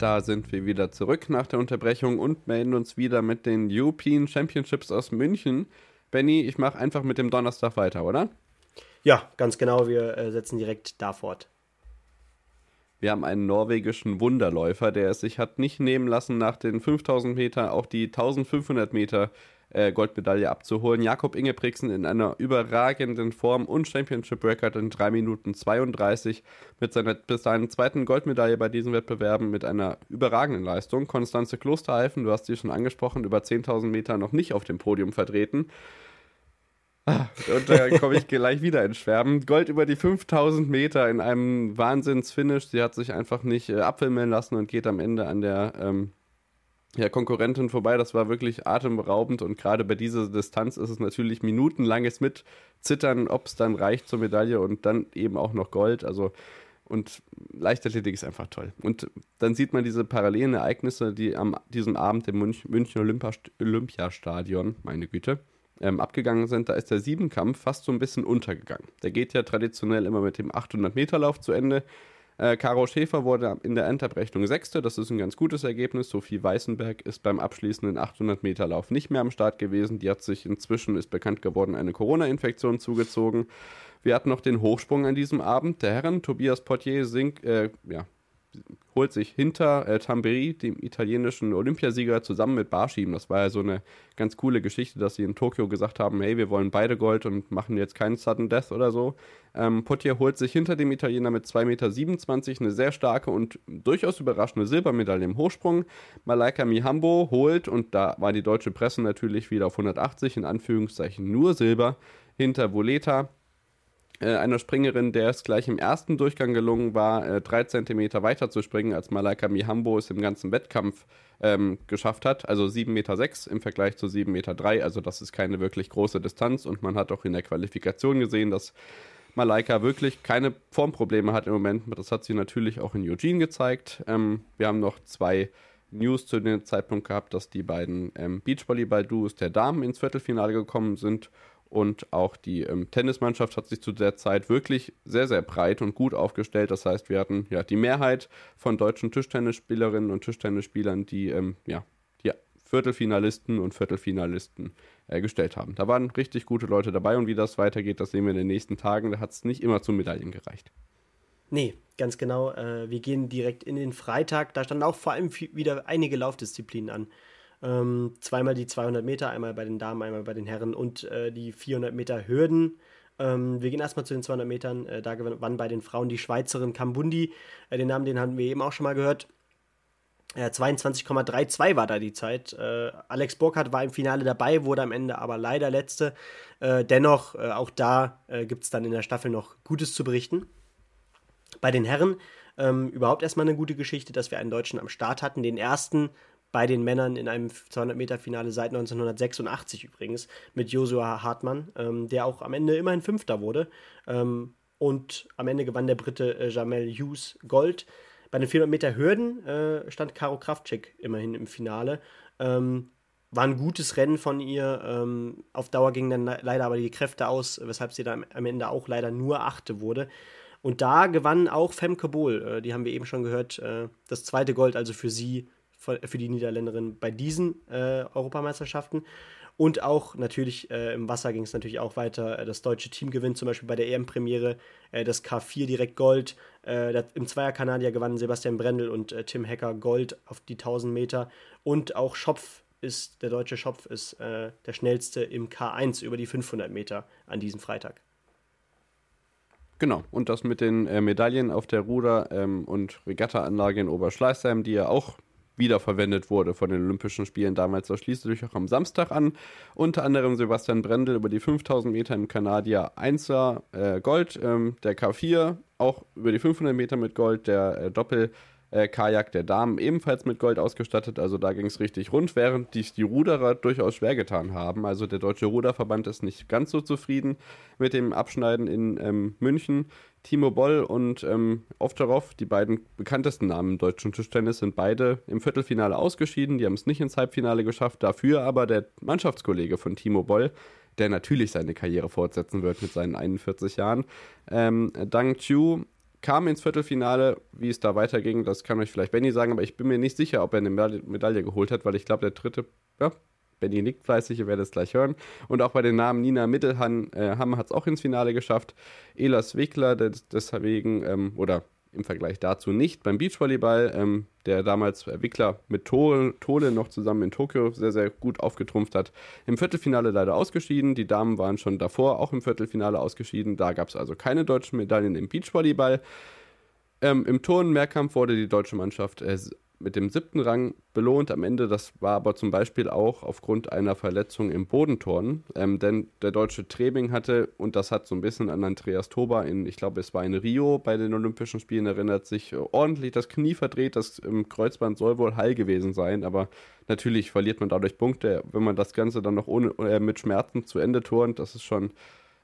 Da sind wir wieder zurück nach der Unterbrechung und melden uns wieder mit den European Championships aus München. Benny, ich mache einfach mit dem Donnerstag weiter, oder? Ja, ganz genau. Wir äh, setzen direkt da fort. Wir haben einen norwegischen Wunderläufer, der es sich hat nicht nehmen lassen, nach den 5000 Meter auch die 1500 Meter äh, Goldmedaille abzuholen. Jakob Ingebrigtsen in einer überragenden Form und Championship Record in 3 Minuten 32 mit seiner bis dahin zweiten Goldmedaille bei diesen Wettbewerben mit einer überragenden Leistung. Konstanze Klosterhalfen, du hast sie schon angesprochen, über 10.000 Meter noch nicht auf dem Podium vertreten. Und da komme ich gleich wieder ins Schwärmen. Gold über die 5000 Meter in einem Wahnsinnsfinish. Sie hat sich einfach nicht äh, abfilmen lassen und geht am Ende an der ähm, ja, Konkurrentin vorbei. Das war wirklich atemberaubend und gerade bei dieser Distanz ist es natürlich minutenlanges Mitzittern, ob es dann reicht zur Medaille und dann eben auch noch Gold. Also und Leichtathletik ist einfach toll. Und dann sieht man diese parallelen Ereignisse, die am diesem Abend im Münch, München Olympiastadion, meine Güte, ähm, abgegangen sind. Da ist der Siebenkampf fast so ein bisschen untergegangen. Der geht ja traditionell immer mit dem 800-Meter-Lauf zu Ende. Äh, Caro Schäfer wurde in der Endabrechnung Sechste. Das ist ein ganz gutes Ergebnis. Sophie Weißenberg ist beim abschließenden 800-Meter-Lauf nicht mehr am Start gewesen. Die hat sich inzwischen, ist bekannt geworden, eine Corona-Infektion zugezogen. Wir hatten noch den Hochsprung an diesem Abend. Der Herren Tobias Portier sinkt, äh, ja, holt sich hinter äh, Tamberi, dem italienischen Olympiasieger, zusammen mit Barschim. Das war ja so eine ganz coole Geschichte, dass sie in Tokio gesagt haben, hey, wir wollen beide Gold und machen jetzt keinen Sudden Death oder so. Ähm, Potier holt sich hinter dem Italiener mit 2,27 Meter eine sehr starke und durchaus überraschende Silbermedaille im Hochsprung. Malaika Mihambo holt, und da war die deutsche Presse natürlich wieder auf 180, in Anführungszeichen nur Silber, hinter Voleta äh, einer Springerin, der es gleich im ersten Durchgang gelungen war, äh, drei Zentimeter weiter zu springen, als Malaika Mihambo es im ganzen Wettkampf ähm, geschafft hat. Also 7,6 Meter sechs im Vergleich zu 7,3 Meter. Drei. Also das ist keine wirklich große Distanz und man hat auch in der Qualifikation gesehen, dass Malaika wirklich keine Formprobleme hat im Moment. Das hat sie natürlich auch in Eugene gezeigt. Ähm, wir haben noch zwei News zu dem Zeitpunkt gehabt, dass die beiden ähm, Beachvolleyball-Duos der Damen ins Viertelfinale gekommen sind und auch die ähm, Tennismannschaft hat sich zu der Zeit wirklich sehr, sehr breit und gut aufgestellt. Das heißt, wir hatten ja die Mehrheit von deutschen Tischtennisspielerinnen und Tischtennisspielern, die ähm, ja, die Viertelfinalisten und Viertelfinalisten äh, gestellt haben. Da waren richtig gute Leute dabei und wie das weitergeht, das sehen wir in den nächsten Tagen. Da hat es nicht immer zu Medaillen gereicht. Nee, ganz genau. Äh, wir gehen direkt in den Freitag. Da standen auch vor allem wieder einige Laufdisziplinen an. Ähm, zweimal die 200 Meter, einmal bei den Damen, einmal bei den Herren und äh, die 400 Meter Hürden. Ähm, wir gehen erstmal zu den 200 Metern. Äh, da gewann bei den Frauen die Schweizerin Kambundi. Äh, den Namen, den haben wir eben auch schon mal gehört. 22,32 war da die Zeit. Äh, Alex Burkhardt war im Finale dabei, wurde am Ende aber leider letzte. Äh, dennoch, äh, auch da gibt es dann in der Staffel noch Gutes zu berichten. Bei den Herren ähm, überhaupt erstmal eine gute Geschichte, dass wir einen Deutschen am Start hatten, den ersten bei den Männern in einem 200-Meter-Finale seit 1986 übrigens mit Joshua Hartmann, ähm, der auch am Ende immerhin Fünfter wurde. Ähm, und am Ende gewann der Brite äh, Jamel Hughes Gold. Bei den 400 Meter Hürden äh, stand Karo Kraftcheck immerhin im Finale. Ähm, war ein gutes Rennen von ihr. Ähm, auf Dauer gingen dann leider aber die Kräfte aus, weshalb sie dann am Ende auch leider nur Achte wurde. Und da gewann auch Femke Bohl, äh, die haben wir eben schon gehört, äh, das zweite Gold, also für sie für die Niederländerin bei diesen äh, Europameisterschaften. Und auch natürlich äh, im Wasser ging es natürlich auch weiter. Äh, das deutsche Team gewinnt zum Beispiel bei der EM-Premiere äh, das K4 direkt Gold. Äh, Im Zweier-Kanadier gewannen Sebastian Brendel und äh, Tim Hecker Gold auf die 1000 Meter. Und auch Schopf ist, der deutsche Schopf ist der schnellste im K1 über die 500 Meter an diesem Freitag. Genau, und das mit den Medaillen auf der Ruder- ähm, und Regatta-Anlage in Oberschleißheim, die ja auch wiederverwendet wurde von den Olympischen Spielen damals. Das schließt sich auch am Samstag an. Unter anderem Sebastian Brendel über die 5000 Meter im Kanadier 1er äh, Gold, ähm, der K4 auch über die 500 Meter mit Gold, der äh, Doppel äh, Kajak der Damen ebenfalls mit Gold ausgestattet. Also da ging es richtig rund, während dies die Ruderer durchaus schwer getan haben. Also der Deutsche Ruderverband ist nicht ganz so zufrieden mit dem Abschneiden in ähm, München. Timo Boll und ähm, Ovtcharov, die beiden bekanntesten Namen im deutschen Tischtennis, sind beide im Viertelfinale ausgeschieden. Die haben es nicht ins Halbfinale geschafft. Dafür aber der Mannschaftskollege von Timo Boll, der natürlich seine Karriere fortsetzen wird mit seinen 41 Jahren, ähm, Dang Chu, kam ins Viertelfinale. Wie es da weiterging, das kann euch vielleicht Benny sagen, aber ich bin mir nicht sicher, ob er eine Medaille geholt hat, weil ich glaube, der dritte, ja, Benny nickt fleißig, ihr werdet es gleich hören. Und auch bei den Namen Nina Mittelham äh, hat es auch ins Finale geschafft. Elas Wickler, deswegen, ähm, oder im Vergleich dazu nicht. Beim Beachvolleyball, ähm, der damals Wickler mit Tole, noch zusammen in Tokio sehr, sehr gut aufgetrumpft hat. Im Viertelfinale leider ausgeschieden. Die Damen waren schon davor auch im Viertelfinale ausgeschieden. Da gab es also keine deutschen Medaillen im Beachvolleyball. Ähm, Im Turnen-Mehrkampf wurde die deutsche Mannschaft äh, mit dem siebten Rang belohnt. Am Ende, das war aber zum Beispiel auch aufgrund einer Verletzung im Bodenturnen. Ähm, denn der deutsche Trebing hatte, und das hat so ein bisschen an Andreas Toba in, ich glaube, es war in Rio bei den Olympischen Spielen, erinnert sich, äh, ordentlich das Knie verdreht. Das Kreuzband soll wohl heil gewesen sein, aber natürlich verliert man dadurch Punkte, wenn man das Ganze dann noch ohne, äh, mit Schmerzen zu Ende turnt. Das ist schon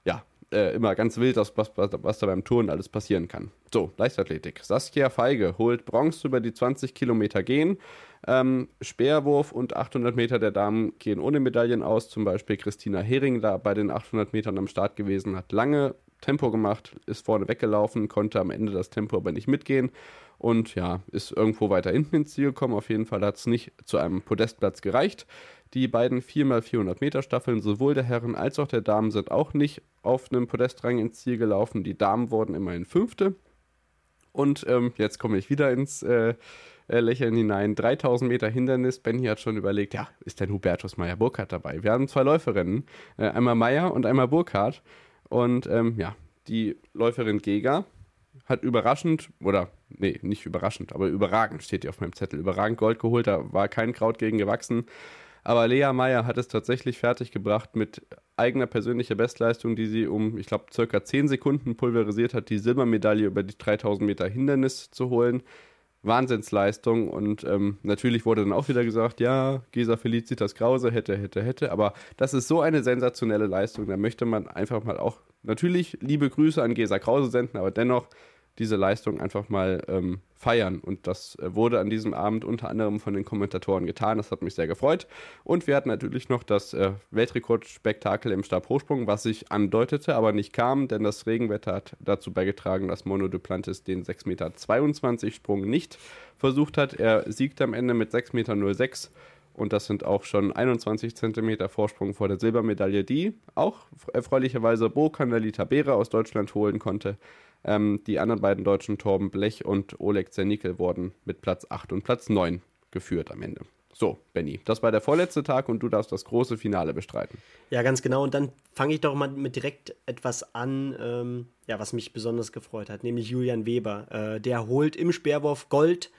ja, äh, immer ganz wild, was, was, was da beim Turnen alles passieren kann. So, Leichtathletik. Saskia Feige holt Bronze über die 20 Kilometer gehen. Ähm, Speerwurf und 800 Meter der Damen gehen ohne Medaillen aus. Zum Beispiel Christina Hering da bei den 800 Metern am Start gewesen, hat lange Tempo gemacht, ist vorne weggelaufen, konnte am Ende das Tempo aber nicht mitgehen und ja, ist irgendwo weiter hinten ins Ziel gekommen. Auf jeden Fall hat es nicht zu einem Podestplatz gereicht. Die beiden 4x400 Meter Staffeln, sowohl der Herren als auch der Damen, sind auch nicht auf einem Podestrang ins Ziel gelaufen. Die Damen wurden immerhin Fünfte. Und ähm, jetzt komme ich wieder ins äh, äh, Lächeln hinein. 3000 Meter Hindernis. Benny hat schon überlegt, ja, ist denn Hubertus Meyer-Burkhardt dabei? Wir haben zwei Läuferinnen, äh, einmal Meyer und einmal Burkhardt. Und ähm, ja, die Läuferin Gega hat überraschend, oder nee, nicht überraschend, aber überragend steht hier auf meinem Zettel, überragend Gold geholt, da war kein Kraut gegen gewachsen. Aber Lea Meyer hat es tatsächlich fertiggebracht mit eigener persönlicher Bestleistung, die sie um, ich glaube, circa 10 Sekunden pulverisiert hat, die Silbermedaille über die 3000 Meter Hindernis zu holen. Wahnsinnsleistung. Und ähm, natürlich wurde dann auch wieder gesagt, ja, Gesa Felicitas Krause hätte, hätte, hätte, aber das ist so eine sensationelle Leistung, da möchte man einfach mal auch natürlich liebe Grüße an Gesa Krause senden, aber dennoch diese Leistung einfach mal ähm, feiern. Und das äh, wurde an diesem Abend unter anderem von den Kommentatoren getan. Das hat mich sehr gefreut. Und wir hatten natürlich noch das äh, Weltrekordspektakel im Stabhochsprung, was sich andeutete, aber nicht kam, denn das Regenwetter hat dazu beigetragen, dass Mono Duplantis den 6,22 Meter Sprung nicht versucht hat. Er siegte am Ende mit 6,06 Meter. Und das sind auch schon 21 Zentimeter Vorsprung vor der Silbermedaille, die auch erfreulicherweise Bo Candalita Beere aus Deutschland holen konnte. Ähm, die anderen beiden Deutschen, Torben Blech und Oleg Zernickel, wurden mit Platz 8 und Platz 9 geführt am Ende. So, Benny, das war der vorletzte Tag und du darfst das große Finale bestreiten. Ja, ganz genau. Und dann fange ich doch mal mit direkt etwas an, ähm, ja, was mich besonders gefreut hat, nämlich Julian Weber. Äh, der holt im Speerwurf Gold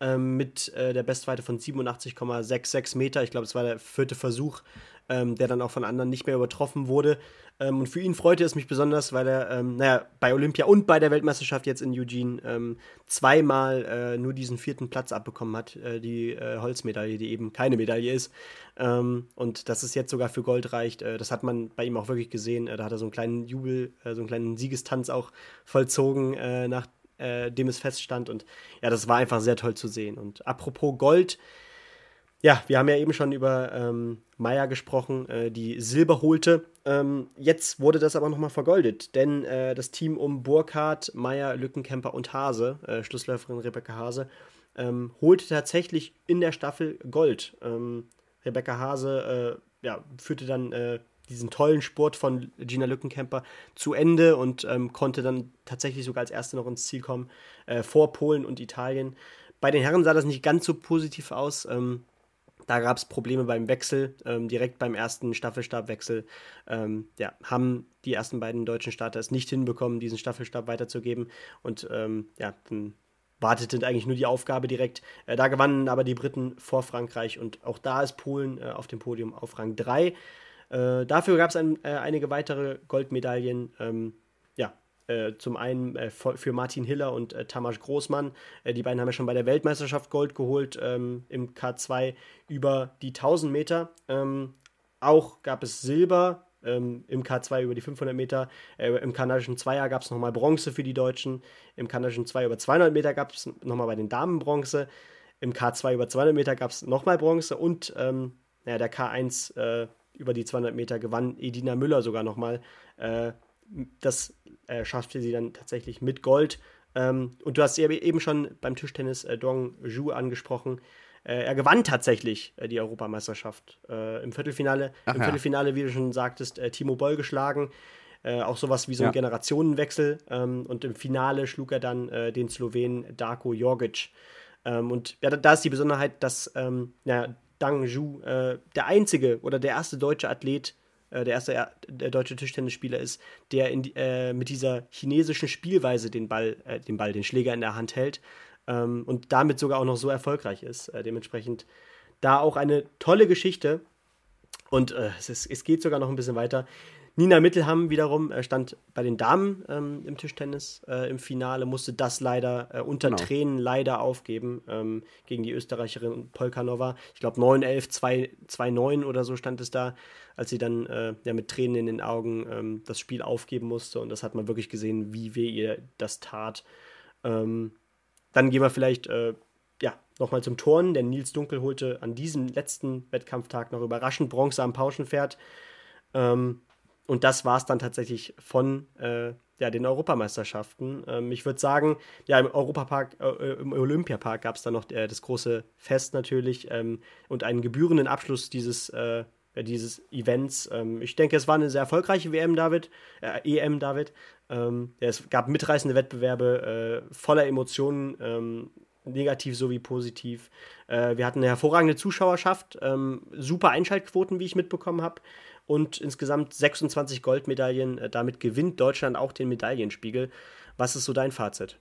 ähm, mit äh, der Bestweite von 87,66 Meter. Ich glaube, es war der vierte Versuch, ähm, der dann auch von anderen nicht mehr übertroffen wurde. Ähm, und für ihn freute es mich besonders, weil er, ähm, naja, bei Olympia und bei der Weltmeisterschaft jetzt in Eugene ähm, zweimal äh, nur diesen vierten Platz abbekommen hat, äh, die äh, Holzmedaille, die eben keine Medaille ist. Ähm, und dass es jetzt sogar für Gold reicht, äh, das hat man bei ihm auch wirklich gesehen. Äh, da hat er so einen kleinen Jubel, äh, so einen kleinen Siegestanz auch vollzogen, nach dem es feststand. Und ja, das war einfach sehr toll zu sehen. Und apropos Gold, ja, wir haben ja eben schon über ähm, Meier gesprochen, äh, die Silber holte. Ähm, jetzt wurde das aber nochmal vergoldet, denn äh, das Team um Burkhardt, Meier, Lückenkämper und Hase, äh, Schlussläuferin Rebecca Hase, ähm, holte tatsächlich in der Staffel Gold. Ähm, Rebecca Hase äh, ja, führte dann äh, diesen tollen Sport von Gina Lückenkämper zu Ende und ähm, konnte dann tatsächlich sogar als Erste noch ins Ziel kommen, äh, vor Polen und Italien. Bei den Herren sah das nicht ganz so positiv aus. Ähm, da gab es Probleme beim Wechsel, ähm, direkt beim ersten Staffelstabwechsel. Ähm, ja, haben die ersten beiden deutschen Starter es nicht hinbekommen, diesen Staffelstab weiterzugeben. Und ähm, ja, dann wartete eigentlich nur die Aufgabe direkt. Äh, da gewannen aber die Briten vor Frankreich und auch da ist Polen äh, auf dem Podium auf Rang 3. Äh, dafür gab es ein, äh, einige weitere Goldmedaillen. Ähm, ja, äh, zum einen äh, für Martin Hiller und äh, Tamas Großmann. Äh, die beiden haben ja schon bei der Weltmeisterschaft Gold geholt ähm, im K2 über die 1000 Meter. Ähm, auch gab es Silber ähm, im K2 über die 500 Meter. Äh, Im kanadischen Zweier gab es nochmal Bronze für die Deutschen. Im kanadischen 2 über 200 Meter gab es nochmal bei den Damen Bronze. Im K2 über 200 Meter gab es nochmal Bronze und ähm, ja, der K1 äh, über die 200 Meter gewann Edina Müller sogar nochmal. Das äh, schaffte sie dann tatsächlich mit Gold. Ähm, und du hast eben schon beim Tischtennis äh, Dong Zhu angesprochen. Äh, er gewann tatsächlich äh, die Europameisterschaft. Äh, Im Viertelfinale, Ach, im ja. Viertelfinale, wie du schon sagtest, äh, Timo Boll geschlagen. auch sowas wie so ein ja. Generationenwechsel. Ähm, und im Finale schlug er dann den Slowenen Darko Jorgic. Ähm, und ja, da ist die Besonderheit, dass ähm, ja, Dang Zhu der einzige oder der erste deutsche Athlet der erste der deutsche Tischtennisspieler ist, der in, äh, mit dieser chinesischen Spielweise den Ball, äh, den Ball, den Schläger in der Hand hält ähm, und damit sogar auch noch so erfolgreich ist. Äh, dementsprechend da auch eine tolle Geschichte und äh, es, ist, es geht sogar noch ein bisschen weiter. Nina Mittelham wiederum äh, stand bei den Damen ähm, im Tischtennis äh, im Finale, musste das leider äh, unter genau. Tränen leider aufgeben ähm, gegen die Österreicherin Polkanova. Ich glaube 9-11, 2-9 oder so stand es da, als sie dann äh, ja, mit Tränen in den Augen ähm, das Spiel aufgeben musste. Und das hat man wirklich gesehen, wie weh ihr das tat. Ähm, dann gehen wir vielleicht äh, ja, nochmal zum Turnen, denn Nils Dunkel holte an diesem letzten Wettkampftag noch überraschend Bronze am Pauschenpferd. Ähm, und das war es dann tatsächlich von äh, ja, den Europameisterschaften. Ähm, ich würde sagen, ja, im Europapark, äh, äh im Olympiapark gab es dann noch äh, das große Fest natürlich ähm, und einen gebührenden Abschluss dieses, äh, dieses Events. Ähm, ich denke, es war eine sehr erfolgreiche WM, David, äh, EM, David. Ähm, ja, es gab mitreißende Wettbewerbe voller Emotionen ähm, negativ sowie positiv. Äh, wir hatten eine hervorragende Zuschauerschaft, ähm, super Einschaltquoten, wie ich mitbekommen habe und insgesamt 26 Goldmedaillen. Äh, damit gewinnt Deutschland auch den Medaillenspiegel. Was ist so dein Fazit?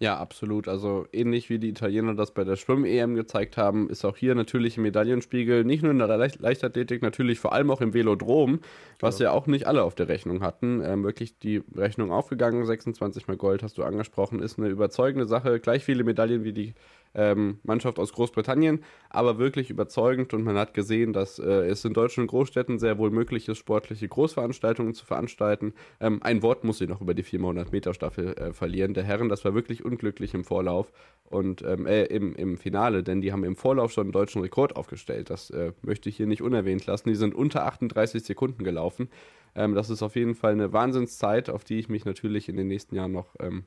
Ja, absolut. Also ähnlich wie die Italiener das bei der Schwimm-EM gezeigt haben, ist auch hier natürlich ein Medaillenspiegel, nicht nur in der Le Leichtathletik, natürlich vor allem auch im Velodrom, was genau. ja auch nicht alle auf der Rechnung hatten. Ähm, wirklich die Rechnung aufgegangen, 26 mal Gold hast du angesprochen, ist eine überzeugende Sache. Gleich viele Medaillen wie die ähm, Mannschaft aus Großbritannien, aber wirklich überzeugend und man hat gesehen, dass äh, es in deutschen Großstädten sehr wohl möglich ist, sportliche Großveranstaltungen zu veranstalten. Ähm, ein Wort muss sie noch über die 400 Meter Staffel äh, verlieren. Der Herren, das war wirklich unglücklich im Vorlauf und ähm, äh, im, im Finale, denn die haben im Vorlauf schon einen deutschen Rekord aufgestellt. Das äh, möchte ich hier nicht unerwähnt lassen. Die sind unter 38 Sekunden gelaufen. Ähm, das ist auf jeden Fall eine Wahnsinnszeit, auf die ich mich natürlich in den nächsten Jahren noch ähm,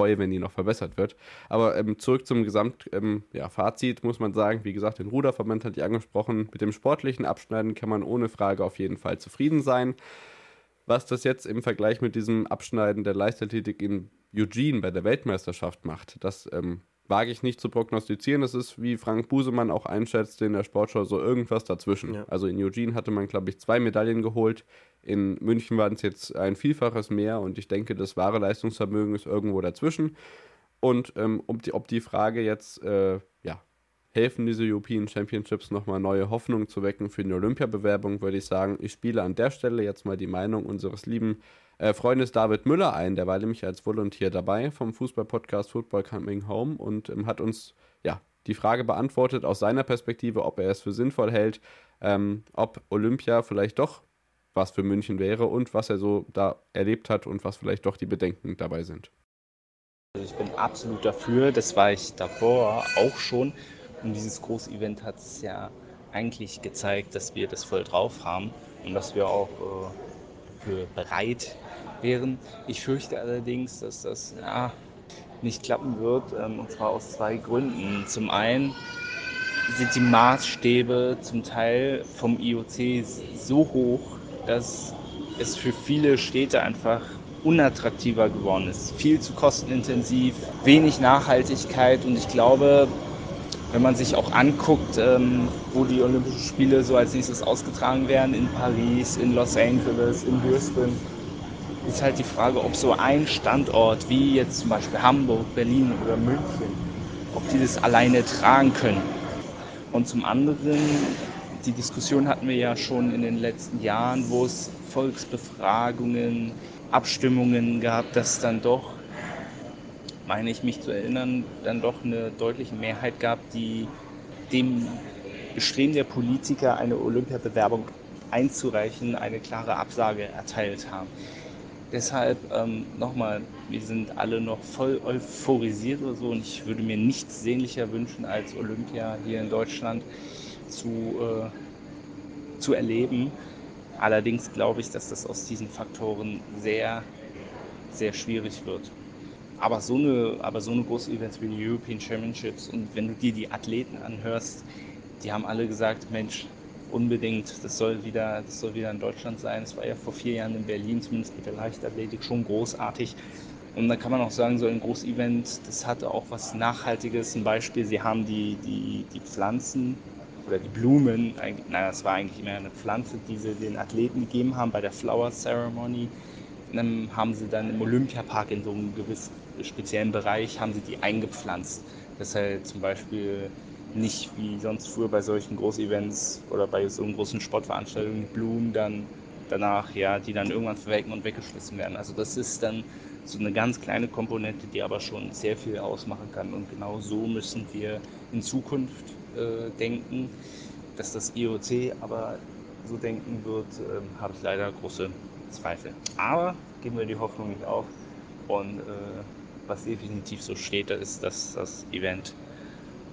freue, wenn die noch verbessert wird. Aber ähm, zurück zum Gesamtfazit ähm, ja, muss man sagen, wie gesagt, den Ruderverband hat ich angesprochen. Mit dem sportlichen Abschneiden kann man ohne Frage auf jeden Fall zufrieden sein. Was das jetzt im Vergleich mit diesem Abschneiden der Leichtathletik in Eugene bei der Weltmeisterschaft macht, das ähm, wage ich nicht zu prognostizieren. Das ist, wie Frank Busemann auch einschätzt in der Sportschau, so irgendwas dazwischen. Ja. Also in Eugene hatte man, glaube ich, zwei Medaillen geholt. In München waren es jetzt ein Vielfaches mehr und ich denke, das wahre Leistungsvermögen ist irgendwo dazwischen. Und ähm, ob, die, ob die Frage jetzt, äh, ja, helfen diese European Championships nochmal neue Hoffnung zu wecken für eine Olympiabewerbung, würde ich sagen, ich spiele an der Stelle jetzt mal die Meinung unseres lieben äh, Freundes David Müller ein. Der war nämlich als Volontier dabei vom Fußballpodcast Football Coming Home und ähm, hat uns ja die Frage beantwortet aus seiner Perspektive, ob er es für sinnvoll hält, ähm, ob Olympia vielleicht doch was für München wäre und was er so da erlebt hat und was vielleicht doch die Bedenken dabei sind. Also ich bin absolut dafür, das war ich davor auch schon. Und dieses Großevent hat es ja eigentlich gezeigt, dass wir das voll drauf haben und dass wir auch äh, für bereit wären. Ich fürchte allerdings, dass das ja, nicht klappen wird, ähm, und zwar aus zwei Gründen. Zum einen sind die Maßstäbe zum Teil vom IOC so hoch, dass es für viele Städte einfach unattraktiver geworden ist. Viel zu kostenintensiv, wenig Nachhaltigkeit und ich glaube, wenn man sich auch anguckt, ähm, wo die Olympischen Spiele so als nächstes ausgetragen werden, in Paris, in Los Angeles, in Houston, ist halt die Frage, ob so ein Standort wie jetzt zum Beispiel Hamburg, Berlin oder München, ob die das alleine tragen können. Und zum anderen die Diskussion hatten wir ja schon in den letzten Jahren, wo es Volksbefragungen, Abstimmungen gab, dass dann doch, meine ich mich zu erinnern, dann doch eine deutliche Mehrheit gab, die dem Bestreben der Politiker, eine Olympiabewerbung einzureichen, eine klare Absage erteilt haben. Deshalb ähm, nochmal, wir sind alle noch voll euphorisiert oder so und ich würde mir nichts sehnlicher wünschen als Olympia hier in Deutschland zu, äh, zu erleben. Allerdings glaube ich, dass das aus diesen Faktoren sehr, sehr schwierig wird. Aber so eine, aber so eine große Events wie die European Championships und wenn du dir die Athleten anhörst, die haben alle gesagt, Mensch, unbedingt, das soll wieder, das soll wieder in Deutschland sein. Es war ja vor vier Jahren in Berlin, zumindest mit der Leichtathletik, schon großartig. Und da kann man auch sagen, so ein Großevent, das hatte auch was Nachhaltiges. Ein Beispiel, sie haben die, die, die Pflanzen oder die Blumen, nein, das war eigentlich immer eine Pflanze, die sie den Athleten gegeben haben bei der Flower Ceremony. Dann haben sie dann im Olympiapark in so einem gewissen speziellen Bereich haben sie die eingepflanzt. Das halt zum Beispiel nicht wie sonst früher bei solchen Großevents oder bei so großen Sportveranstaltungen Blumen dann danach, ja, die dann irgendwann verwelken und weggeschmissen werden. Also das ist dann so eine ganz kleine Komponente, die aber schon sehr viel ausmachen kann. Und genau so müssen wir in Zukunft äh, denken. Dass das IOC aber so denken wird, äh, habe ich leider große Zweifel. Aber geben wir die Hoffnung nicht auf. Und äh, was definitiv so steht, ist, dass das Event,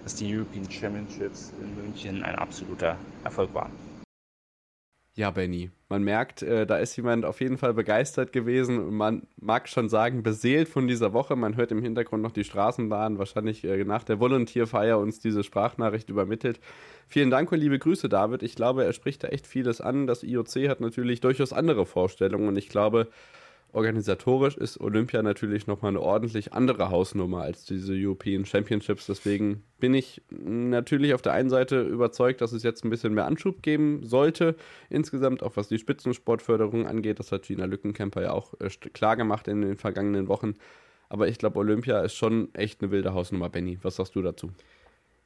dass die European Championships in München ein absoluter Erfolg waren. Ja, Benny, man merkt, äh, da ist jemand auf jeden Fall begeistert gewesen und man mag schon sagen, beseelt von dieser Woche. Man hört im Hintergrund noch die Straßenbahn, wahrscheinlich äh, nach der Volunteerfeier uns diese Sprachnachricht übermittelt. Vielen Dank und liebe Grüße, David. Ich glaube, er spricht da echt vieles an. Das IOC hat natürlich durchaus andere Vorstellungen und ich glaube, organisatorisch ist Olympia natürlich nochmal eine ordentlich andere Hausnummer als diese European Championships. Deswegen bin ich natürlich auf der einen Seite überzeugt, dass es jetzt ein bisschen mehr Anschub geben sollte. Insgesamt, auch was die Spitzensportförderung angeht. Das hat Gina Lückenkämper ja auch äh, klar gemacht in den vergangenen Wochen. Aber ich glaube, Olympia ist schon echt eine wilde Hausnummer, Benny. Was sagst du dazu?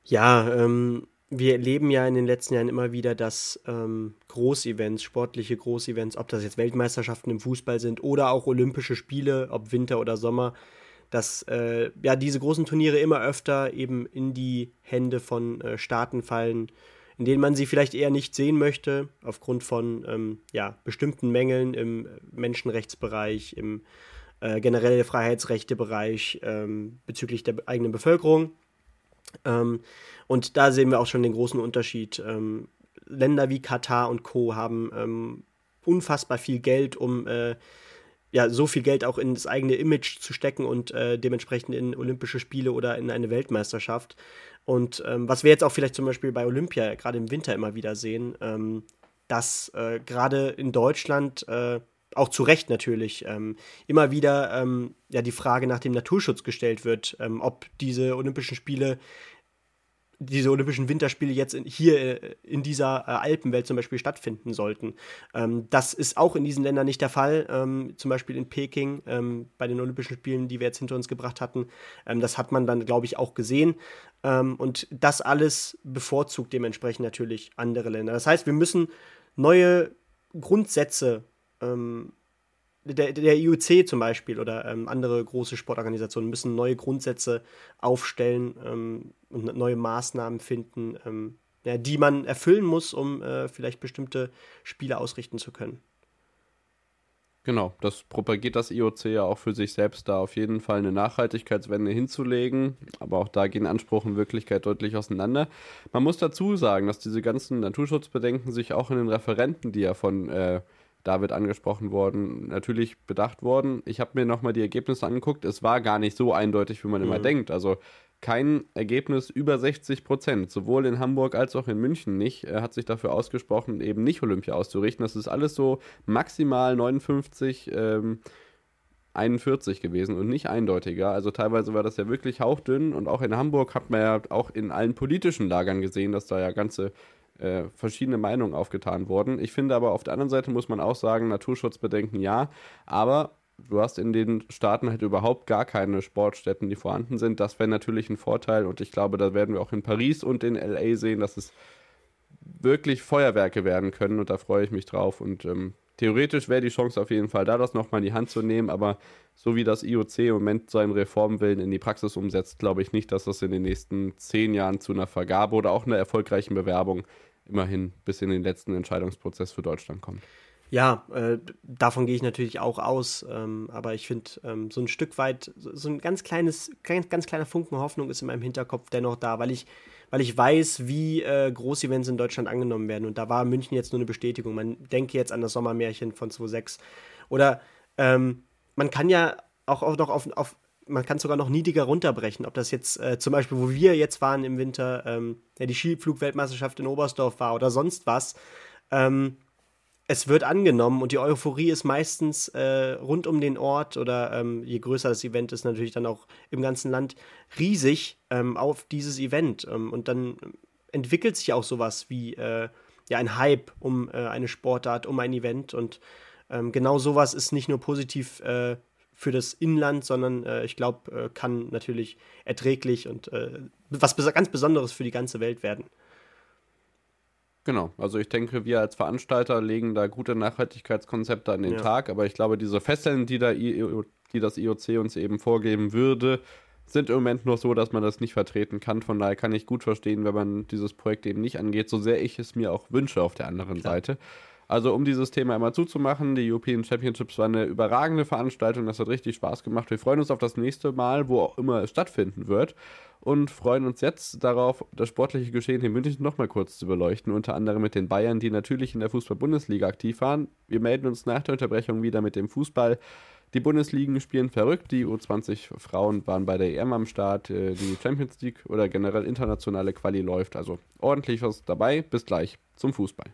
Ja, ähm, wir erleben ja in den letzten Jahren immer wieder, dass ähm, Großevents, sportliche Großevents, ob das jetzt Weltmeisterschaften im Fußball sind oder auch Olympische Spiele, ob Winter oder Sommer, dass äh, ja diese großen Turniere immer öfter eben in die Hände von äh, Staaten fallen, in denen man sie vielleicht eher nicht sehen möchte, aufgrund von ähm, ja, bestimmten Mängeln im Menschenrechtsbereich, im äh, generell Freiheitsrechtebereich ähm, bezüglich der eigenen Bevölkerung. Ähm, und da sehen wir auch schon den großen Unterschied. Ähm, Länder wie Katar und Co. haben ähm, unfassbar viel Geld, um äh, ja, so viel Geld auch in das eigene Image zu stecken und äh, dementsprechend in Olympische Spiele oder in eine Weltmeisterschaft. Und ähm, was wir jetzt auch vielleicht zum Beispiel bei Olympia gerade im Winter immer wieder sehen, ähm, dass äh, gerade in Deutschland äh, auch zu Recht natürlich, ähm, immer wieder ähm, ja die Frage nach dem Naturschutz gestellt wird, ähm, ob diese Olympischen Spiele, diese Olympischen Winterspiele jetzt in, hier äh, in dieser äh, Alpenwelt zum Beispiel stattfinden sollten. Ähm, das ist auch in diesen Ländern nicht der Fall. Ähm, zum Beispiel in Peking ähm, bei den Olympischen Spielen, die wir jetzt hinter uns gebracht hatten. das hat man dann, glaube ich, auch gesehen. und das alles bevorzugt dementsprechend natürlich andere Länder. Das heißt, wir müssen neue Grundsätze ähm, der, der IOC zum Beispiel oder ähm, andere große Sportorganisationen müssen neue Grundsätze aufstellen ähm, und neue Maßnahmen finden, ähm, ja, die man erfüllen muss, um äh, vielleicht bestimmte Spiele ausrichten zu können. Genau, das propagiert das IOC ja auch für sich selbst, da auf jeden Fall eine Nachhaltigkeitswende hinzulegen. Aber auch da gehen Anspruch und Wirklichkeit deutlich auseinander. Man muss dazu sagen, dass diese ganzen Naturschutzbedenken sich auch in den Referenten, die ja von äh, David angesprochen worden, natürlich bedacht worden. Ich habe mir nochmal die Ergebnisse angeguckt. Es war gar nicht so eindeutig, wie man mhm. immer denkt. Also kein Ergebnis über 60 Prozent, sowohl in Hamburg als auch in München nicht, er hat sich dafür ausgesprochen, eben nicht Olympia auszurichten. Das ist alles so maximal 59, ähm, 41 gewesen und nicht eindeutiger. Also teilweise war das ja wirklich hauchdünn und auch in Hamburg hat man ja auch in allen politischen Lagern gesehen, dass da ja ganze äh, verschiedene Meinungen aufgetan wurden. Ich finde aber auf der anderen Seite muss man auch sagen, Naturschutzbedenken ja, aber du hast in den Staaten halt überhaupt gar keine Sportstätten, die vorhanden sind. Das wäre natürlich ein Vorteil und ich glaube, da werden wir auch in Paris und in LA sehen, dass es wirklich Feuerwerke werden können und da freue ich mich drauf und ähm, theoretisch wäre die Chance auf jeden Fall da, das nochmal in die Hand zu nehmen, aber so wie das IOC im Moment seinen Reformwillen in die Praxis umsetzt, glaube ich nicht, dass das in den nächsten zehn Jahren zu einer Vergabe oder auch einer erfolgreichen Bewerbung immerhin bis in den letzten Entscheidungsprozess für Deutschland kommt. Ja, äh, davon gehe ich natürlich auch aus, ähm, aber ich finde, ähm, so ein Stück weit, so ein ganz kleines, ganz, ganz kleiner Funken Hoffnung ist in meinem Hinterkopf dennoch da, weil ich, weil ich weiß, wie äh, Großevents in Deutschland angenommen werden. Und da war München jetzt nur eine Bestätigung. Man denke jetzt an das Sommermärchen von 2006. Oder ähm, man kann ja auch, auch noch auf, auf man kann es sogar noch niedriger runterbrechen. Ob das jetzt äh, zum Beispiel, wo wir jetzt waren im Winter, ähm, ja, die Skiflugweltmeisterschaft in Oberstdorf war oder sonst was. Ähm, es wird angenommen und die Euphorie ist meistens äh, rund um den Ort oder ähm, je größer das Event ist, natürlich dann auch im ganzen Land riesig ähm, auf dieses Event. Ähm, und dann entwickelt sich auch sowas wie äh, ja, ein Hype um äh, eine Sportart, um ein Event. Und ähm, genau sowas ist nicht nur positiv äh, für das Inland, sondern äh, ich glaube, äh, kann natürlich erträglich und äh, was ganz Besonderes für die ganze Welt werden. Genau, also ich denke, wir als Veranstalter legen da gute Nachhaltigkeitskonzepte an den ja. Tag, aber ich glaube, diese Fesseln, die, da, die das IOC uns eben vorgeben würde, sind im Moment noch so, dass man das nicht vertreten kann. Von daher kann ich gut verstehen, wenn man dieses Projekt eben nicht angeht, so sehr ich es mir auch wünsche auf der anderen Klar. Seite. Also um dieses Thema einmal zuzumachen, die European Championships war eine überragende Veranstaltung, das hat richtig Spaß gemacht. Wir freuen uns auf das nächste Mal, wo auch immer es stattfinden wird und freuen uns jetzt darauf, das sportliche Geschehen in München nochmal kurz zu beleuchten, unter anderem mit den Bayern, die natürlich in der Fußball-Bundesliga aktiv waren. Wir melden uns nach der Unterbrechung wieder mit dem Fußball. Die Bundesligen spielen verrückt. Die U20 Frauen waren bei der EM am Start. Äh, die Champions League oder generell internationale Quali läuft. Also ordentlich was dabei. Bis gleich zum Fußball.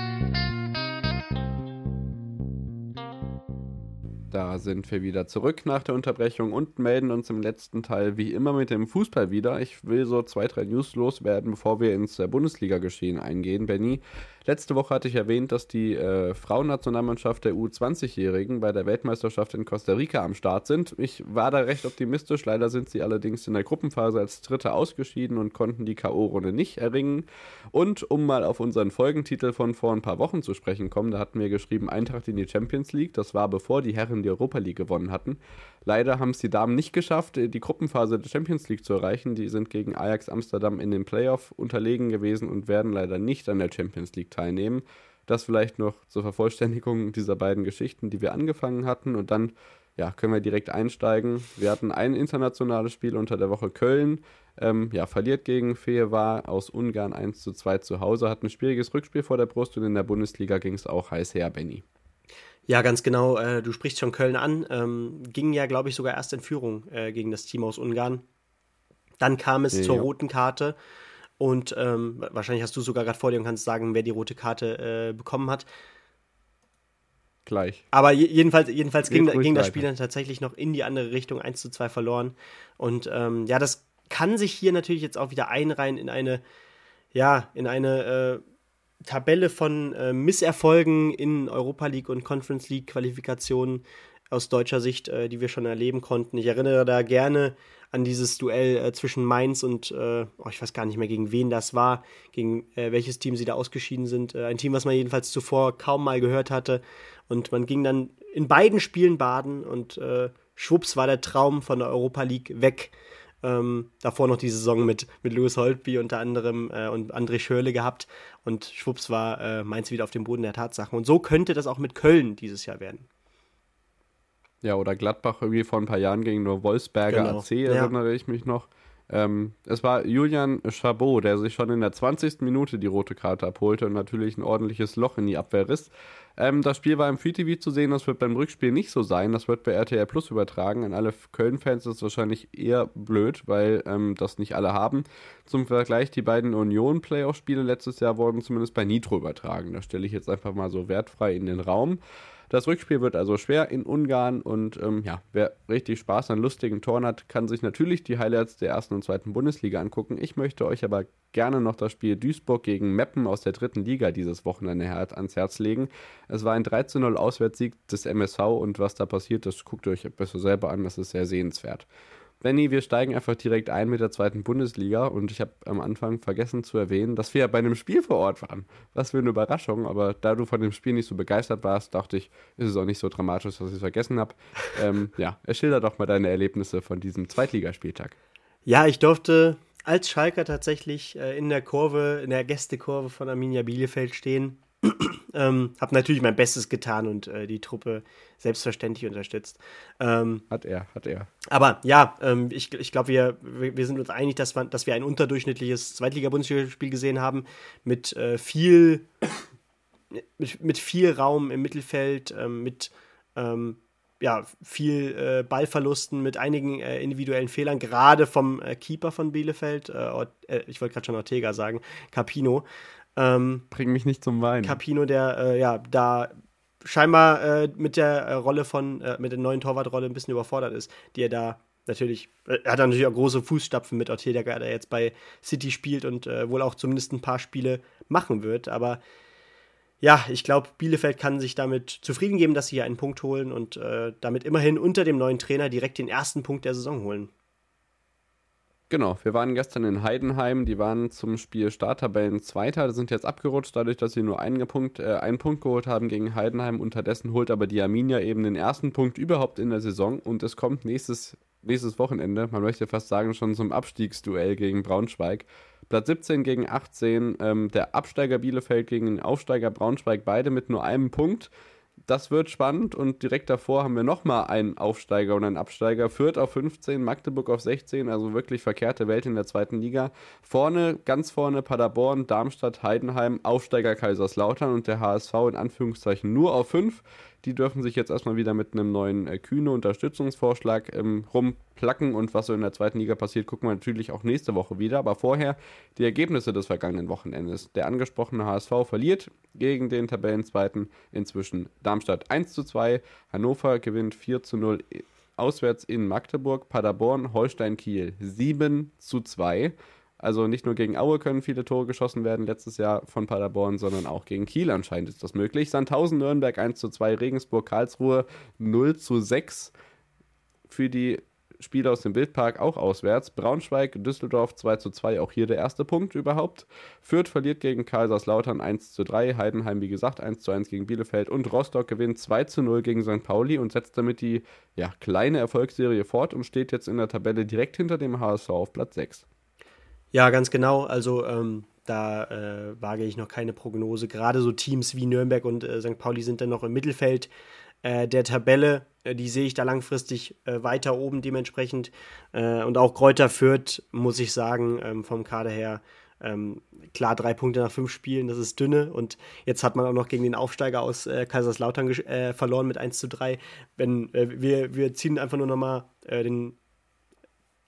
Sind wir wieder zurück nach der Unterbrechung und melden uns im letzten Teil wie immer mit dem Fußball wieder. Ich will so zwei, drei News loswerden, bevor wir ins Bundesliga-Geschehen eingehen. Benny, letzte Woche hatte ich erwähnt, dass die äh, Frauennationalmannschaft der U20-Jährigen bei der Weltmeisterschaft in Costa Rica am Start sind. Ich war da recht optimistisch. Leider sind sie allerdings in der Gruppenphase als Dritte ausgeschieden und konnten die K.O.-Runde nicht erringen. Und um mal auf unseren Folgentitel von vor ein paar Wochen zu sprechen kommen, da hatten wir geschrieben Eintracht in die Champions League. Das war bevor die Herren die Europa League gewonnen hatten. Leider haben es die Damen nicht geschafft, die Gruppenphase der Champions League zu erreichen. Die sind gegen Ajax Amsterdam in den Playoff unterlegen gewesen und werden leider nicht an der Champions League teilnehmen. Das vielleicht noch zur Vervollständigung dieser beiden Geschichten, die wir angefangen hatten. Und dann ja, können wir direkt einsteigen. Wir hatten ein internationales Spiel unter der Woche Köln. Ähm, ja, verliert gegen Feewa aus Ungarn 1 zu 2 zu Hause, hat ein schwieriges Rückspiel vor der Brust und in der Bundesliga ging es auch heiß her, Benny. Ja, ganz genau. Äh, du sprichst schon Köln an. Ähm, ging ja, glaube ich, sogar erst in Führung äh, gegen das Team aus Ungarn. Dann kam es ja, zur ja. roten Karte. Und ähm, wahrscheinlich hast du sogar gerade vor dir und kannst sagen, wer die rote Karte äh, bekommen hat. Gleich. Aber jedenfalls, jedenfalls ging, ging das Spiel dann tatsächlich noch in die andere Richtung, 1 zu 2 verloren. Und ähm, ja, das kann sich hier natürlich jetzt auch wieder einreihen in eine, ja, in eine äh, Tabelle von äh, Misserfolgen in Europa League und Conference League Qualifikationen aus deutscher Sicht, äh, die wir schon erleben konnten. Ich erinnere da gerne an dieses Duell äh, zwischen Mainz und, äh, oh, ich weiß gar nicht mehr, gegen wen das war, gegen äh, welches Team sie da ausgeschieden sind. Äh, ein Team, was man jedenfalls zuvor kaum mal gehört hatte. Und man ging dann in beiden Spielen baden und schwupps war der Traum von der Europa League weg. Ähm, davor noch die Saison mit, mit Louis Holtby unter anderem äh, und André Schörle gehabt. Und schwupps war äh, Mainz wieder auf dem Boden der Tatsachen. Und so könnte das auch mit Köln dieses Jahr werden. Ja, oder Gladbach irgendwie vor ein paar Jahren gegen nur Wolfsberger genau. AC, erinnere ja. ich mich noch. Ähm, es war Julian Chabot, der sich schon in der 20. Minute die rote Karte abholte und natürlich ein ordentliches Loch in die Abwehr riss. Ähm, das Spiel war im Free TV zu sehen, das wird beim Rückspiel nicht so sein. Das wird bei RTL Plus übertragen. An alle Köln-Fans ist es wahrscheinlich eher blöd, weil ähm, das nicht alle haben. Zum Vergleich, die beiden Union-Playoff-Spiele letztes Jahr wurden zumindest bei Nitro übertragen. Das stelle ich jetzt einfach mal so wertfrei in den Raum. Das Rückspiel wird also schwer in Ungarn und ähm, ja, wer richtig Spaß an lustigen Toren hat, kann sich natürlich die Highlights der ersten und zweiten Bundesliga angucken. Ich möchte euch aber gerne noch das Spiel Duisburg gegen Meppen aus der dritten Liga dieses Wochenende ans Herz legen. Es war ein 13-0 Auswärtssieg des MSV und was da passiert, das guckt euch besser selber an, das ist sehr sehenswert. Benny, wir steigen einfach direkt ein mit der zweiten Bundesliga und ich habe am Anfang vergessen zu erwähnen, dass wir ja bei einem Spiel vor Ort waren. Was für eine Überraschung, aber da du von dem Spiel nicht so begeistert warst, dachte ich, ist es auch nicht so dramatisch, dass ich es vergessen habe. ähm, ja, schilder doch mal deine Erlebnisse von diesem Zweitligaspieltag. Ja, ich durfte als Schalker tatsächlich äh, in der Kurve, in der Gästekurve von Arminia Bielefeld stehen ähm, habe natürlich mein Bestes getan und äh, die Truppe selbstverständlich unterstützt. Ähm, hat er, hat er. Aber ja, ähm, ich, ich glaube, wir, wir sind uns einig, dass, wir, dass wir ein unterdurchschnittliches Zweitliga-Bundesliga-Spiel gesehen haben mit äh, viel mit, mit viel Raum im Mittelfeld, ähm, mit ähm, ja, viel äh, Ballverlusten, mit einigen äh, individuellen Fehlern, gerade vom äh, Keeper von Bielefeld, äh, äh, ich wollte gerade schon Ortega sagen, Capino. Ähm, Bring mich nicht zum Weinen. Capino, der äh, ja da scheinbar äh, mit der äh, Rolle von, äh, mit der neuen Torwartrolle ein bisschen überfordert ist, die er da natürlich, äh, er hat natürlich auch große Fußstapfen mit Ortega, der jetzt bei City spielt und äh, wohl auch zumindest ein paar Spiele machen wird. Aber ja, ich glaube, Bielefeld kann sich damit zufrieden geben, dass sie hier einen Punkt holen und damit immerhin unter dem neuen Trainer direkt den ersten Punkt der Saison holen. Genau, wir waren gestern in Heidenheim, die waren zum Spiel Starttabellen Zweiter, sind jetzt abgerutscht, dadurch, dass sie nur einen Punkt, äh, einen Punkt geholt haben gegen Heidenheim. Unterdessen holt aber die Arminia eben den ersten Punkt überhaupt in der Saison und es kommt nächstes, nächstes Wochenende, man möchte fast sagen, schon zum Abstiegsduell gegen Braunschweig. Platz 17 gegen 18, ähm, der Absteiger Bielefeld gegen den Aufsteiger Braunschweig, beide mit nur einem Punkt das wird spannend und direkt davor haben wir nochmal einen Aufsteiger und einen Absteiger. Fürth auf 15, Magdeburg auf 16, also wirklich verkehrte Welt in der zweiten Liga. Vorne, ganz vorne Paderborn, Darmstadt, Heidenheim, Aufsteiger Kaiserslautern und der HSV in Anführungszeichen nur auf 5. Die dürfen sich jetzt erstmal wieder mit einem neuen äh, kühne Unterstützungsvorschlag ähm, rumplacken und was so in der zweiten Liga passiert, gucken wir natürlich auch nächste Woche wieder. Aber vorher die Ergebnisse des vergangenen Wochenendes. Der angesprochene HSV verliert gegen den Tabellenzweiten inzwischen Darmstadt 1 zu 2, Hannover gewinnt 4 zu 0 auswärts in Magdeburg, Paderborn, Holstein Kiel 7 zu 2. Also nicht nur gegen Aue können viele Tore geschossen werden letztes Jahr von Paderborn, sondern auch gegen Kiel anscheinend ist das möglich. Sandhausen, Nürnberg 1 zu 2, Regensburg, Karlsruhe 0 zu 6 für die Spiele aus dem Bildpark auch auswärts. Braunschweig, Düsseldorf 2 zu 2, auch hier der erste Punkt überhaupt. Fürth verliert gegen Kaiserslautern 1 zu 3, Heidenheim wie gesagt 1 zu 1 gegen Bielefeld und Rostock gewinnt 2 zu 0 gegen St. Pauli und setzt damit die ja, kleine Erfolgsserie fort und steht jetzt in der Tabelle direkt hinter dem HSV auf Platz 6. Ja, ganz genau. Also ähm, da äh, wage ich noch keine Prognose. Gerade so Teams wie Nürnberg und äh, St. Pauli sind dann noch im Mittelfeld äh, der Tabelle. Äh, die sehe ich da langfristig äh, weiter oben dementsprechend. Äh, und auch Kräuter Fürth, muss ich sagen, ähm, vom Kader her. Ähm, klar, drei Punkte nach fünf Spielen, das ist dünne. Und jetzt hat man auch noch gegen den Aufsteiger aus Kaiserslautern verloren mit 1 zu 3. Wenn, wir, wir ziehen einfach nur nochmal den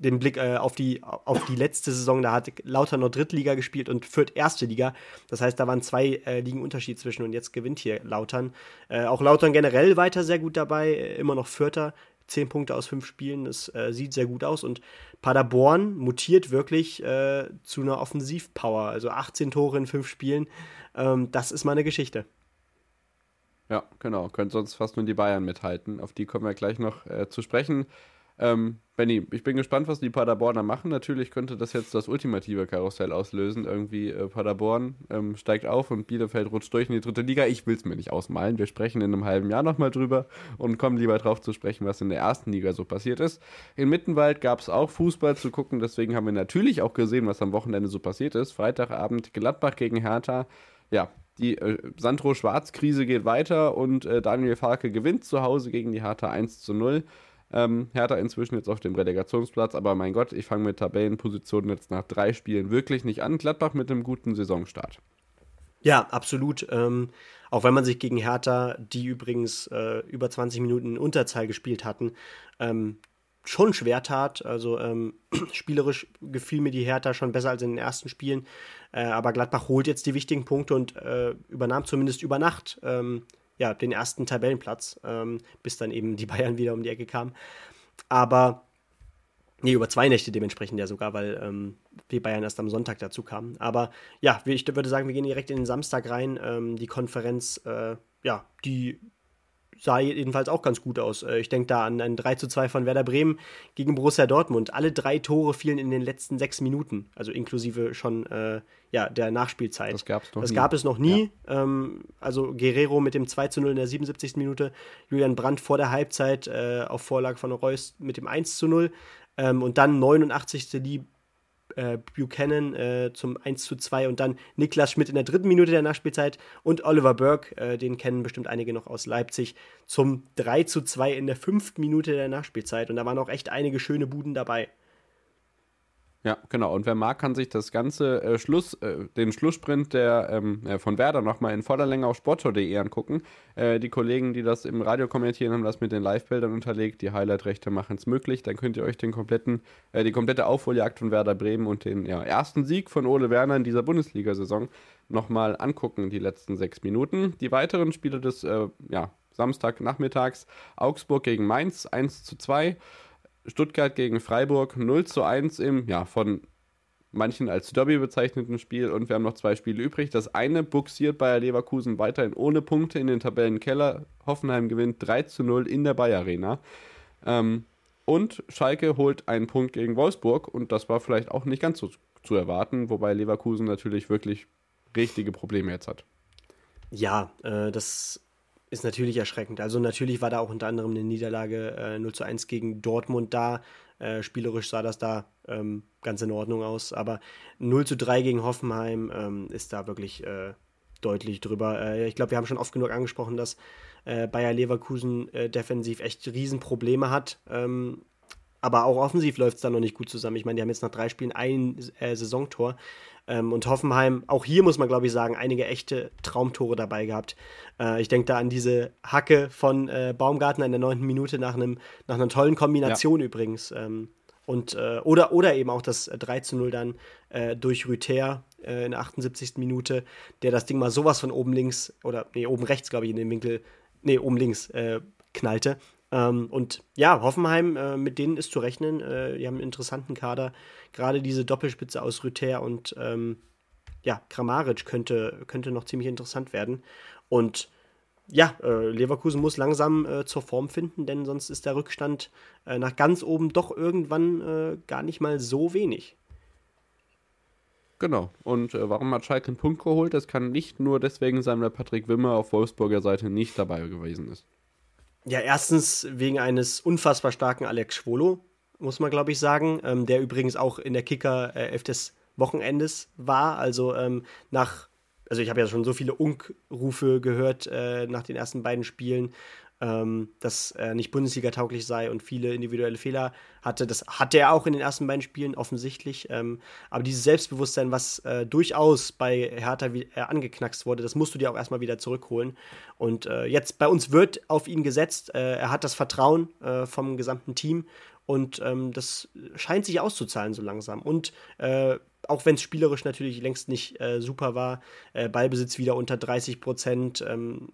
den Blick äh, auf, die, auf die letzte Saison, da hat Lauter noch Drittliga gespielt und Fürth erste Liga. Das heißt, da waren zwei äh, Ligen Unterschied zwischen und jetzt gewinnt hier Lautern. Äh, auch Lautern generell weiter sehr gut dabei, äh, immer noch Vierter. Zehn Punkte aus fünf Spielen, das äh, sieht sehr gut aus. Und Paderborn mutiert wirklich äh, zu einer Offensivpower. Also 18 Tore in fünf Spielen. Ähm, das ist mal eine Geschichte. Ja, genau. Können sonst fast nur die Bayern mithalten. Auf die kommen wir gleich noch zu sprechen. Ähm, Benny, ich bin gespannt, was die Paderborner machen. Natürlich könnte das jetzt das ultimative Karussell auslösen. Irgendwie äh, Paderborn ähm, steigt auf und Bielefeld rutscht durch in die dritte Liga. Ich will es mir nicht ausmalen. Wir sprechen in einem halben Jahr nochmal drüber und kommen lieber drauf zu sprechen, was in der ersten Liga so passiert ist. In Mittenwald gab es auch Fußball zu gucken. Deswegen haben wir natürlich auch gesehen, was am Wochenende so passiert ist. Freitagabend Gladbach gegen Hertha. Ja, die äh, Sandro-Schwarz-Krise geht weiter und äh, Daniel Farke gewinnt zu Hause gegen die Hertha 1 zu 0. Ähm, Hertha inzwischen jetzt auf dem Relegationsplatz, aber mein Gott, ich fange mit Tabellenpositionen jetzt nach drei Spielen wirklich nicht an. Gladbach mit einem guten Saisonstart. Ja, absolut. Ähm, auch wenn man sich gegen Hertha, die übrigens äh, über 20 Minuten in Unterzahl gespielt hatten, ähm, schon schwer tat. Also ähm, spielerisch gefiel mir die Hertha schon besser als in den ersten Spielen. Äh, aber Gladbach holt jetzt die wichtigen Punkte und äh, übernahm zumindest über Nacht ähm, ja, den ersten Tabellenplatz, ähm, bis dann eben die Bayern wieder um die Ecke kamen. Aber, nee, über zwei Nächte dementsprechend ja sogar, weil ähm, die Bayern erst am Sonntag dazu kamen. Aber ja, ich würde sagen, wir gehen direkt in den Samstag rein. Ähm, die Konferenz, äh, ja, die sah jedenfalls auch ganz gut aus. Äh, ich denke da an ein 3 zu 2 von Werder Bremen gegen Borussia Dortmund. Alle drei Tore fielen in den letzten sechs Minuten, also inklusive schon äh, ja, der Nachspielzeit. Das, gab's noch das nie. gab es noch nie. Ja. Ähm, also Guerrero mit dem 2 zu 0 in der 77. Minute, Julian Brandt vor der Halbzeit äh, auf Vorlage von Reus mit dem 1 zu 0. Ähm, und dann 89. Lee äh, Buchanan äh, zum 1 zu 2 und dann Niklas Schmidt in der dritten Minute der Nachspielzeit und Oliver Burke, äh, den kennen bestimmt einige noch aus Leipzig, zum 3 zu 2 in der fünften Minute der Nachspielzeit. Und da waren auch echt einige schöne Buden dabei. Ja, genau. Und wer mag, kann sich das ganze äh, Schluss, äh, den Schlusssprint der, ähm, äh, von Werder nochmal in voller Länge auf sportschau.de angucken. Äh, die Kollegen, die das im Radio kommentieren, haben das mit den Live-Bildern unterlegt. Die Highlight-Rechte machen es möglich. Dann könnt ihr euch den kompletten, äh, die komplette Aufholjagd von Werder Bremen und den ja, ersten Sieg von Ole Werner in dieser Bundesliga-Saison nochmal angucken, die letzten sechs Minuten. Die weiteren Spiele des äh, ja, Samstagnachmittags: Augsburg gegen Mainz 1 zu 2, Stuttgart gegen Freiburg 0 zu 1 im ja, von manchen als Derby bezeichneten Spiel und wir haben noch zwei Spiele übrig. Das eine buxiert Bayer Leverkusen weiterhin ohne Punkte in den Tabellenkeller. Hoffenheim gewinnt 3 zu 0 in der Bayer Arena. Ähm, und Schalke holt einen Punkt gegen Wolfsburg und das war vielleicht auch nicht ganz so zu erwarten, wobei Leverkusen natürlich wirklich richtige Probleme jetzt hat. Ja, äh, das ist natürlich erschreckend. Also natürlich war da auch unter anderem eine Niederlage äh, 0 zu 1 gegen Dortmund da. Äh, spielerisch sah das da ähm, ganz in Ordnung aus, aber 0 zu 3 gegen Hoffenheim ähm, ist da wirklich äh, deutlich drüber. Äh, ich glaube, wir haben schon oft genug angesprochen, dass äh, Bayer Leverkusen äh, defensiv echt Riesenprobleme hat. Ähm, aber auch offensiv läuft es da noch nicht gut zusammen. Ich meine, die haben jetzt nach drei Spielen ein äh, Saisontor. Ähm, und Hoffenheim, auch hier muss man, glaube ich, sagen, einige echte Traumtore dabei gehabt. Äh, ich denke da an diese Hacke von äh, Baumgartner in der neunten Minute nach, einem, nach einer tollen Kombination ja. übrigens. Ähm, und, äh, oder, oder eben auch das 3 zu 0 dann äh, durch Rüther äh, in der 78. Minute, der das Ding mal sowas von oben links oder nee, oben rechts, glaube ich, in den Winkel, nee, oben links äh, knallte. Ähm, und ja, Hoffenheim, äh, mit denen ist zu rechnen. Äh, die haben einen interessanten Kader. Gerade diese Doppelspitze aus Rüther und ähm, ja, Kramaric könnte, könnte noch ziemlich interessant werden. Und ja, äh, Leverkusen muss langsam äh, zur Form finden, denn sonst ist der Rückstand äh, nach ganz oben doch irgendwann äh, gar nicht mal so wenig. Genau. Und äh, warum hat Schalke einen Punkt geholt? Das kann nicht nur deswegen sein, weil Patrick Wimmer auf Wolfsburger Seite nicht dabei gewesen ist. Ja, erstens wegen eines unfassbar starken Alex Schwolo, muss man glaube ich sagen, ähm, der übrigens auch in der Kicker äh, des Wochenendes war. Also ähm, nach, also ich habe ja schon so viele Unk-Rufe gehört äh, nach den ersten beiden Spielen ähm, dass er nicht Bundesliga-tauglich sei und viele individuelle Fehler hatte. Das hatte er auch in den ersten beiden Spielen offensichtlich. Ähm, aber dieses Selbstbewusstsein, was äh, durchaus bei Hertha wie, äh, angeknackst wurde, das musst du dir auch erstmal wieder zurückholen. Und äh, jetzt bei uns wird auf ihn gesetzt. Äh, er hat das Vertrauen äh, vom gesamten Team und ähm, das scheint sich auszuzahlen so langsam. Und äh, auch wenn es spielerisch natürlich längst nicht äh, super war, äh, Ballbesitz wieder unter 30 Prozent, ähm,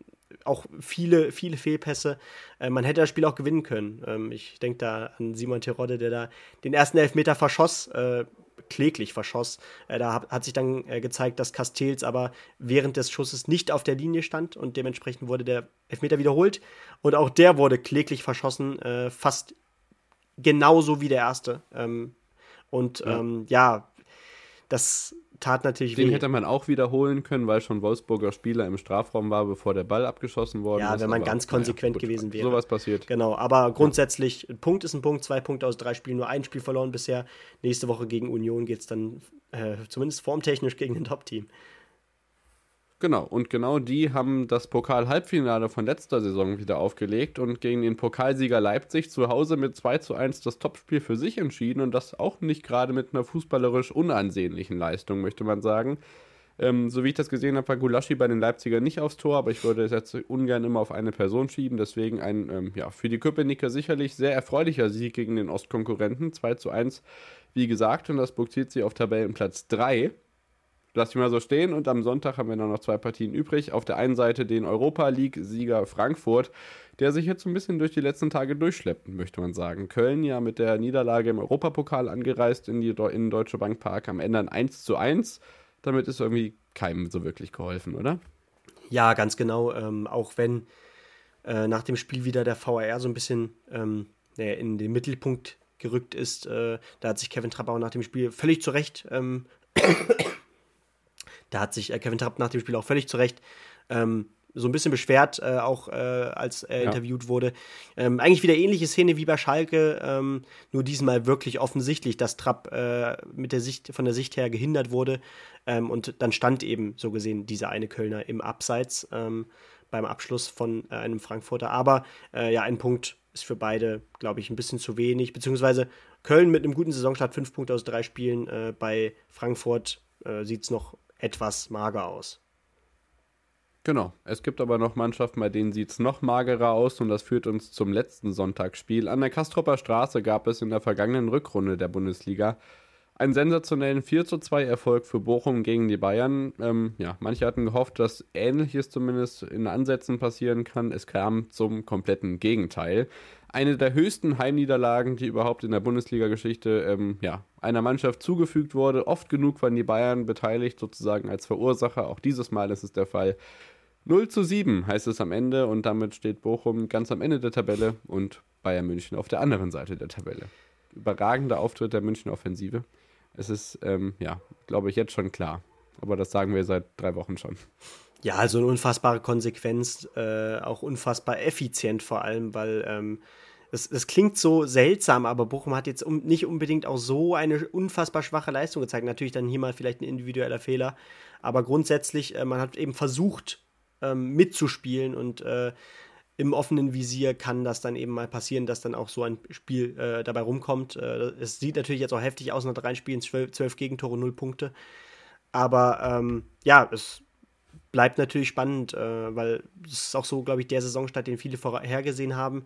auch viele, viele Fehlpässe. Äh, man hätte das Spiel auch gewinnen können. Ähm, ich denke da an Simon Terodde, der da den ersten Elfmeter verschoss, äh, kläglich verschoss. Äh, da hat, hat, sich dann äh, gezeigt, dass Castells aber während des Schusses nicht auf der Linie stand und dementsprechend wurde der Elfmeter wiederholt. Und auch der wurde kläglich verschossen, äh, fast genauso wie der erste. Ähm, und ja, ähm, ja das tat natürlich Den weh. hätte man auch wiederholen können, weil schon Wolfsburger Spieler im Strafraum war, bevor der Ball abgeschossen worden ja, ist. Ja, wenn man ganz konsequent ja, gewesen wäre. Sowas passiert. Genau, aber grundsätzlich, ein Punkt ist ein Punkt, zwei Punkte aus drei Spielen, nur ein Spiel verloren bisher. Nächste Woche gegen Union geht es dann äh, zumindest formtechnisch gegen ein Top-Team. Genau, und genau die haben das Pokal-Halbfinale von letzter Saison wieder aufgelegt und gegen den Pokalsieger Leipzig zu Hause mit 2 zu 1 das Topspiel für sich entschieden und das auch nicht gerade mit einer fußballerisch unansehnlichen Leistung, möchte man sagen. Ähm, so wie ich das gesehen habe, war Gulaschi bei den Leipziger nicht aufs Tor, aber ich würde es jetzt ungern immer auf eine Person schieben. Deswegen ein ähm, ja, für die Köpenicker sicherlich sehr erfreulicher Sieg gegen den Ostkonkurrenten. 2 zu 1, wie gesagt, und das buktiert sie auf Tabellenplatz 3 lasse ich mal so stehen. Und am Sonntag haben wir dann noch zwei Partien übrig. Auf der einen Seite den Europa League-Sieger Frankfurt, der sich jetzt ein bisschen durch die letzten Tage durchschleppt, möchte man sagen. Köln ja mit der Niederlage im Europapokal angereist in, die, in Deutsche Bank Park am Ende ein 1 zu 1. Damit ist irgendwie keinem so wirklich geholfen, oder? Ja, ganz genau. Ähm, auch wenn äh, nach dem Spiel wieder der VAR so ein bisschen ähm, in den Mittelpunkt gerückt ist. Äh, da hat sich Kevin Trappau nach dem Spiel völlig zu Recht ähm, da hat sich äh, Kevin Trapp nach dem Spiel auch völlig zu Recht ähm, so ein bisschen beschwert, äh, auch äh, als er ja. interviewt wurde. Ähm, eigentlich wieder ähnliche Szene wie bei Schalke, ähm, nur diesmal wirklich offensichtlich, dass Trapp äh, mit der Sicht, von der Sicht her gehindert wurde. Ähm, und dann stand eben so gesehen dieser eine Kölner im Abseits ähm, beim Abschluss von äh, einem Frankfurter. Aber äh, ja, ein Punkt ist für beide, glaube ich, ein bisschen zu wenig. Beziehungsweise Köln mit einem guten Saisonstart, fünf Punkte aus drei Spielen. Bei Frankfurt sieht es noch etwas mager aus. Genau. Es gibt aber noch Mannschaften, bei denen sieht es noch magerer aus und das führt uns zum letzten Sonntagsspiel. An der Kastropper Straße gab es in der vergangenen Rückrunde der Bundesliga einen sensationellen 4 zu 2 Erfolg für Bochum gegen die Bayern. Ähm, ja, manche hatten gehofft, dass Ähnliches zumindest in Ansätzen passieren kann. Es kam zum kompletten Gegenteil. Eine der höchsten Heimniederlagen, die überhaupt in der Bundesliga-Geschichte ähm, ja, einer Mannschaft zugefügt wurde. Oft genug waren die Bayern beteiligt, sozusagen als Verursacher. Auch dieses Mal ist es der Fall. 0 zu 7 heißt es am Ende und damit steht Bochum ganz am Ende der Tabelle und Bayern München auf der anderen Seite der Tabelle. Überragender Auftritt der München Offensive. Es ist, ähm, ja, glaube ich, jetzt schon klar. Aber das sagen wir seit drei Wochen schon. Ja, also eine unfassbare Konsequenz, äh, auch unfassbar effizient vor allem, weil ähm, es, es, klingt so seltsam, aber Bochum hat jetzt um, nicht unbedingt auch so eine unfassbar schwache Leistung gezeigt. Natürlich dann hier mal vielleicht ein individueller Fehler, aber grundsätzlich, äh, man hat eben versucht ähm, mitzuspielen und äh, im offenen Visier kann das dann eben mal passieren, dass dann auch so ein Spiel äh, dabei rumkommt. Äh, es sieht natürlich jetzt auch heftig aus nach drei Spielen, zwölf, zwölf Gegentore, null Punkte. Aber ähm, ja, es bleibt natürlich spannend, äh, weil es ist auch so, glaube ich, der Saisonstart, den viele vorhergesehen haben.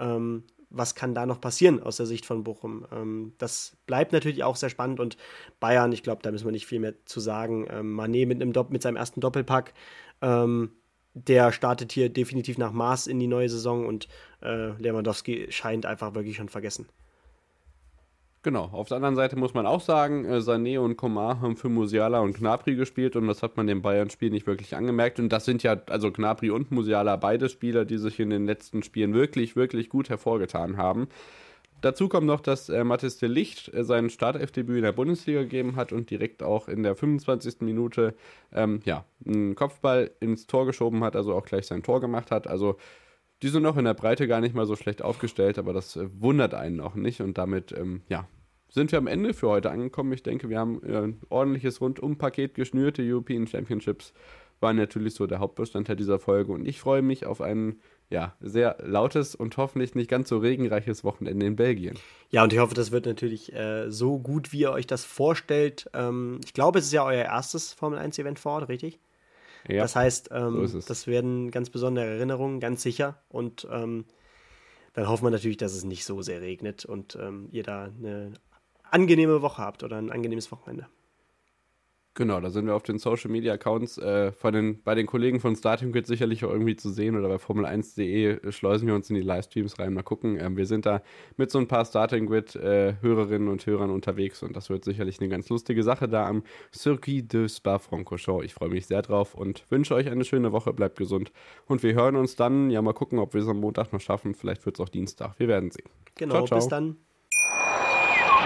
Ähm, was kann da noch passieren aus der Sicht von Bochum? Ähm, das bleibt natürlich auch sehr spannend und Bayern, ich glaube, da müssen wir nicht viel mehr zu sagen. Ähm, Mané mit, einem mit seinem ersten Doppelpack ähm, der startet hier definitiv nach Maß in die neue Saison und äh, Lewandowski scheint einfach wirklich schon vergessen. Genau, auf der anderen Seite muss man auch sagen, äh, Sané und Komar haben für Musiala und Gnabry gespielt und das hat man dem Bayern-Spiel nicht wirklich angemerkt. Und das sind ja, also Gnabry und Musiala, beide Spieler, die sich in den letzten Spielen wirklich, wirklich gut hervorgetan haben. Dazu kommt noch, dass äh, Mathis de Licht äh, sein Startelfdebüt in der Bundesliga gegeben hat und direkt auch in der 25. Minute ähm, ja, einen Kopfball ins Tor geschoben hat, also auch gleich sein Tor gemacht hat. Also die sind noch in der Breite gar nicht mal so schlecht aufgestellt, aber das äh, wundert einen auch nicht und damit ähm, ja, sind wir am Ende für heute angekommen. Ich denke, wir haben äh, ein ordentliches Rundumpaket geschnürt. Die European Championships waren natürlich so der Hauptbestandteil dieser Folge und ich freue mich auf einen ja, sehr lautes und hoffentlich nicht ganz so regenreiches Wochenende in Belgien. Ja, und ich hoffe, das wird natürlich äh, so gut, wie ihr euch das vorstellt. Ähm, ich glaube, es ist ja euer erstes Formel 1-Event vor Ort, richtig? Ja. Das heißt, ähm, so das werden ganz besondere Erinnerungen, ganz sicher. Und ähm, dann hoffen wir natürlich, dass es nicht so sehr regnet und ähm, ihr da eine angenehme Woche habt oder ein angenehmes Wochenende. Genau, da sind wir auf den Social Media Accounts äh, von den, bei den Kollegen von Starting Grid sicherlich auch irgendwie zu sehen oder bei Formel1.de schleusen wir uns in die Livestreams rein. Mal gucken. Ähm, wir sind da mit so ein paar Starting Grid äh, Hörerinnen und Hörern unterwegs und das wird sicherlich eine ganz lustige Sache da am Circuit de Spa-Francorchamps. Ich freue mich sehr drauf und wünsche euch eine schöne Woche. Bleibt gesund und wir hören uns dann. Ja, mal gucken, ob wir es am Montag noch schaffen. Vielleicht wird es auch Dienstag. Wir werden sehen. Genau, ciao, ciao. bis dann.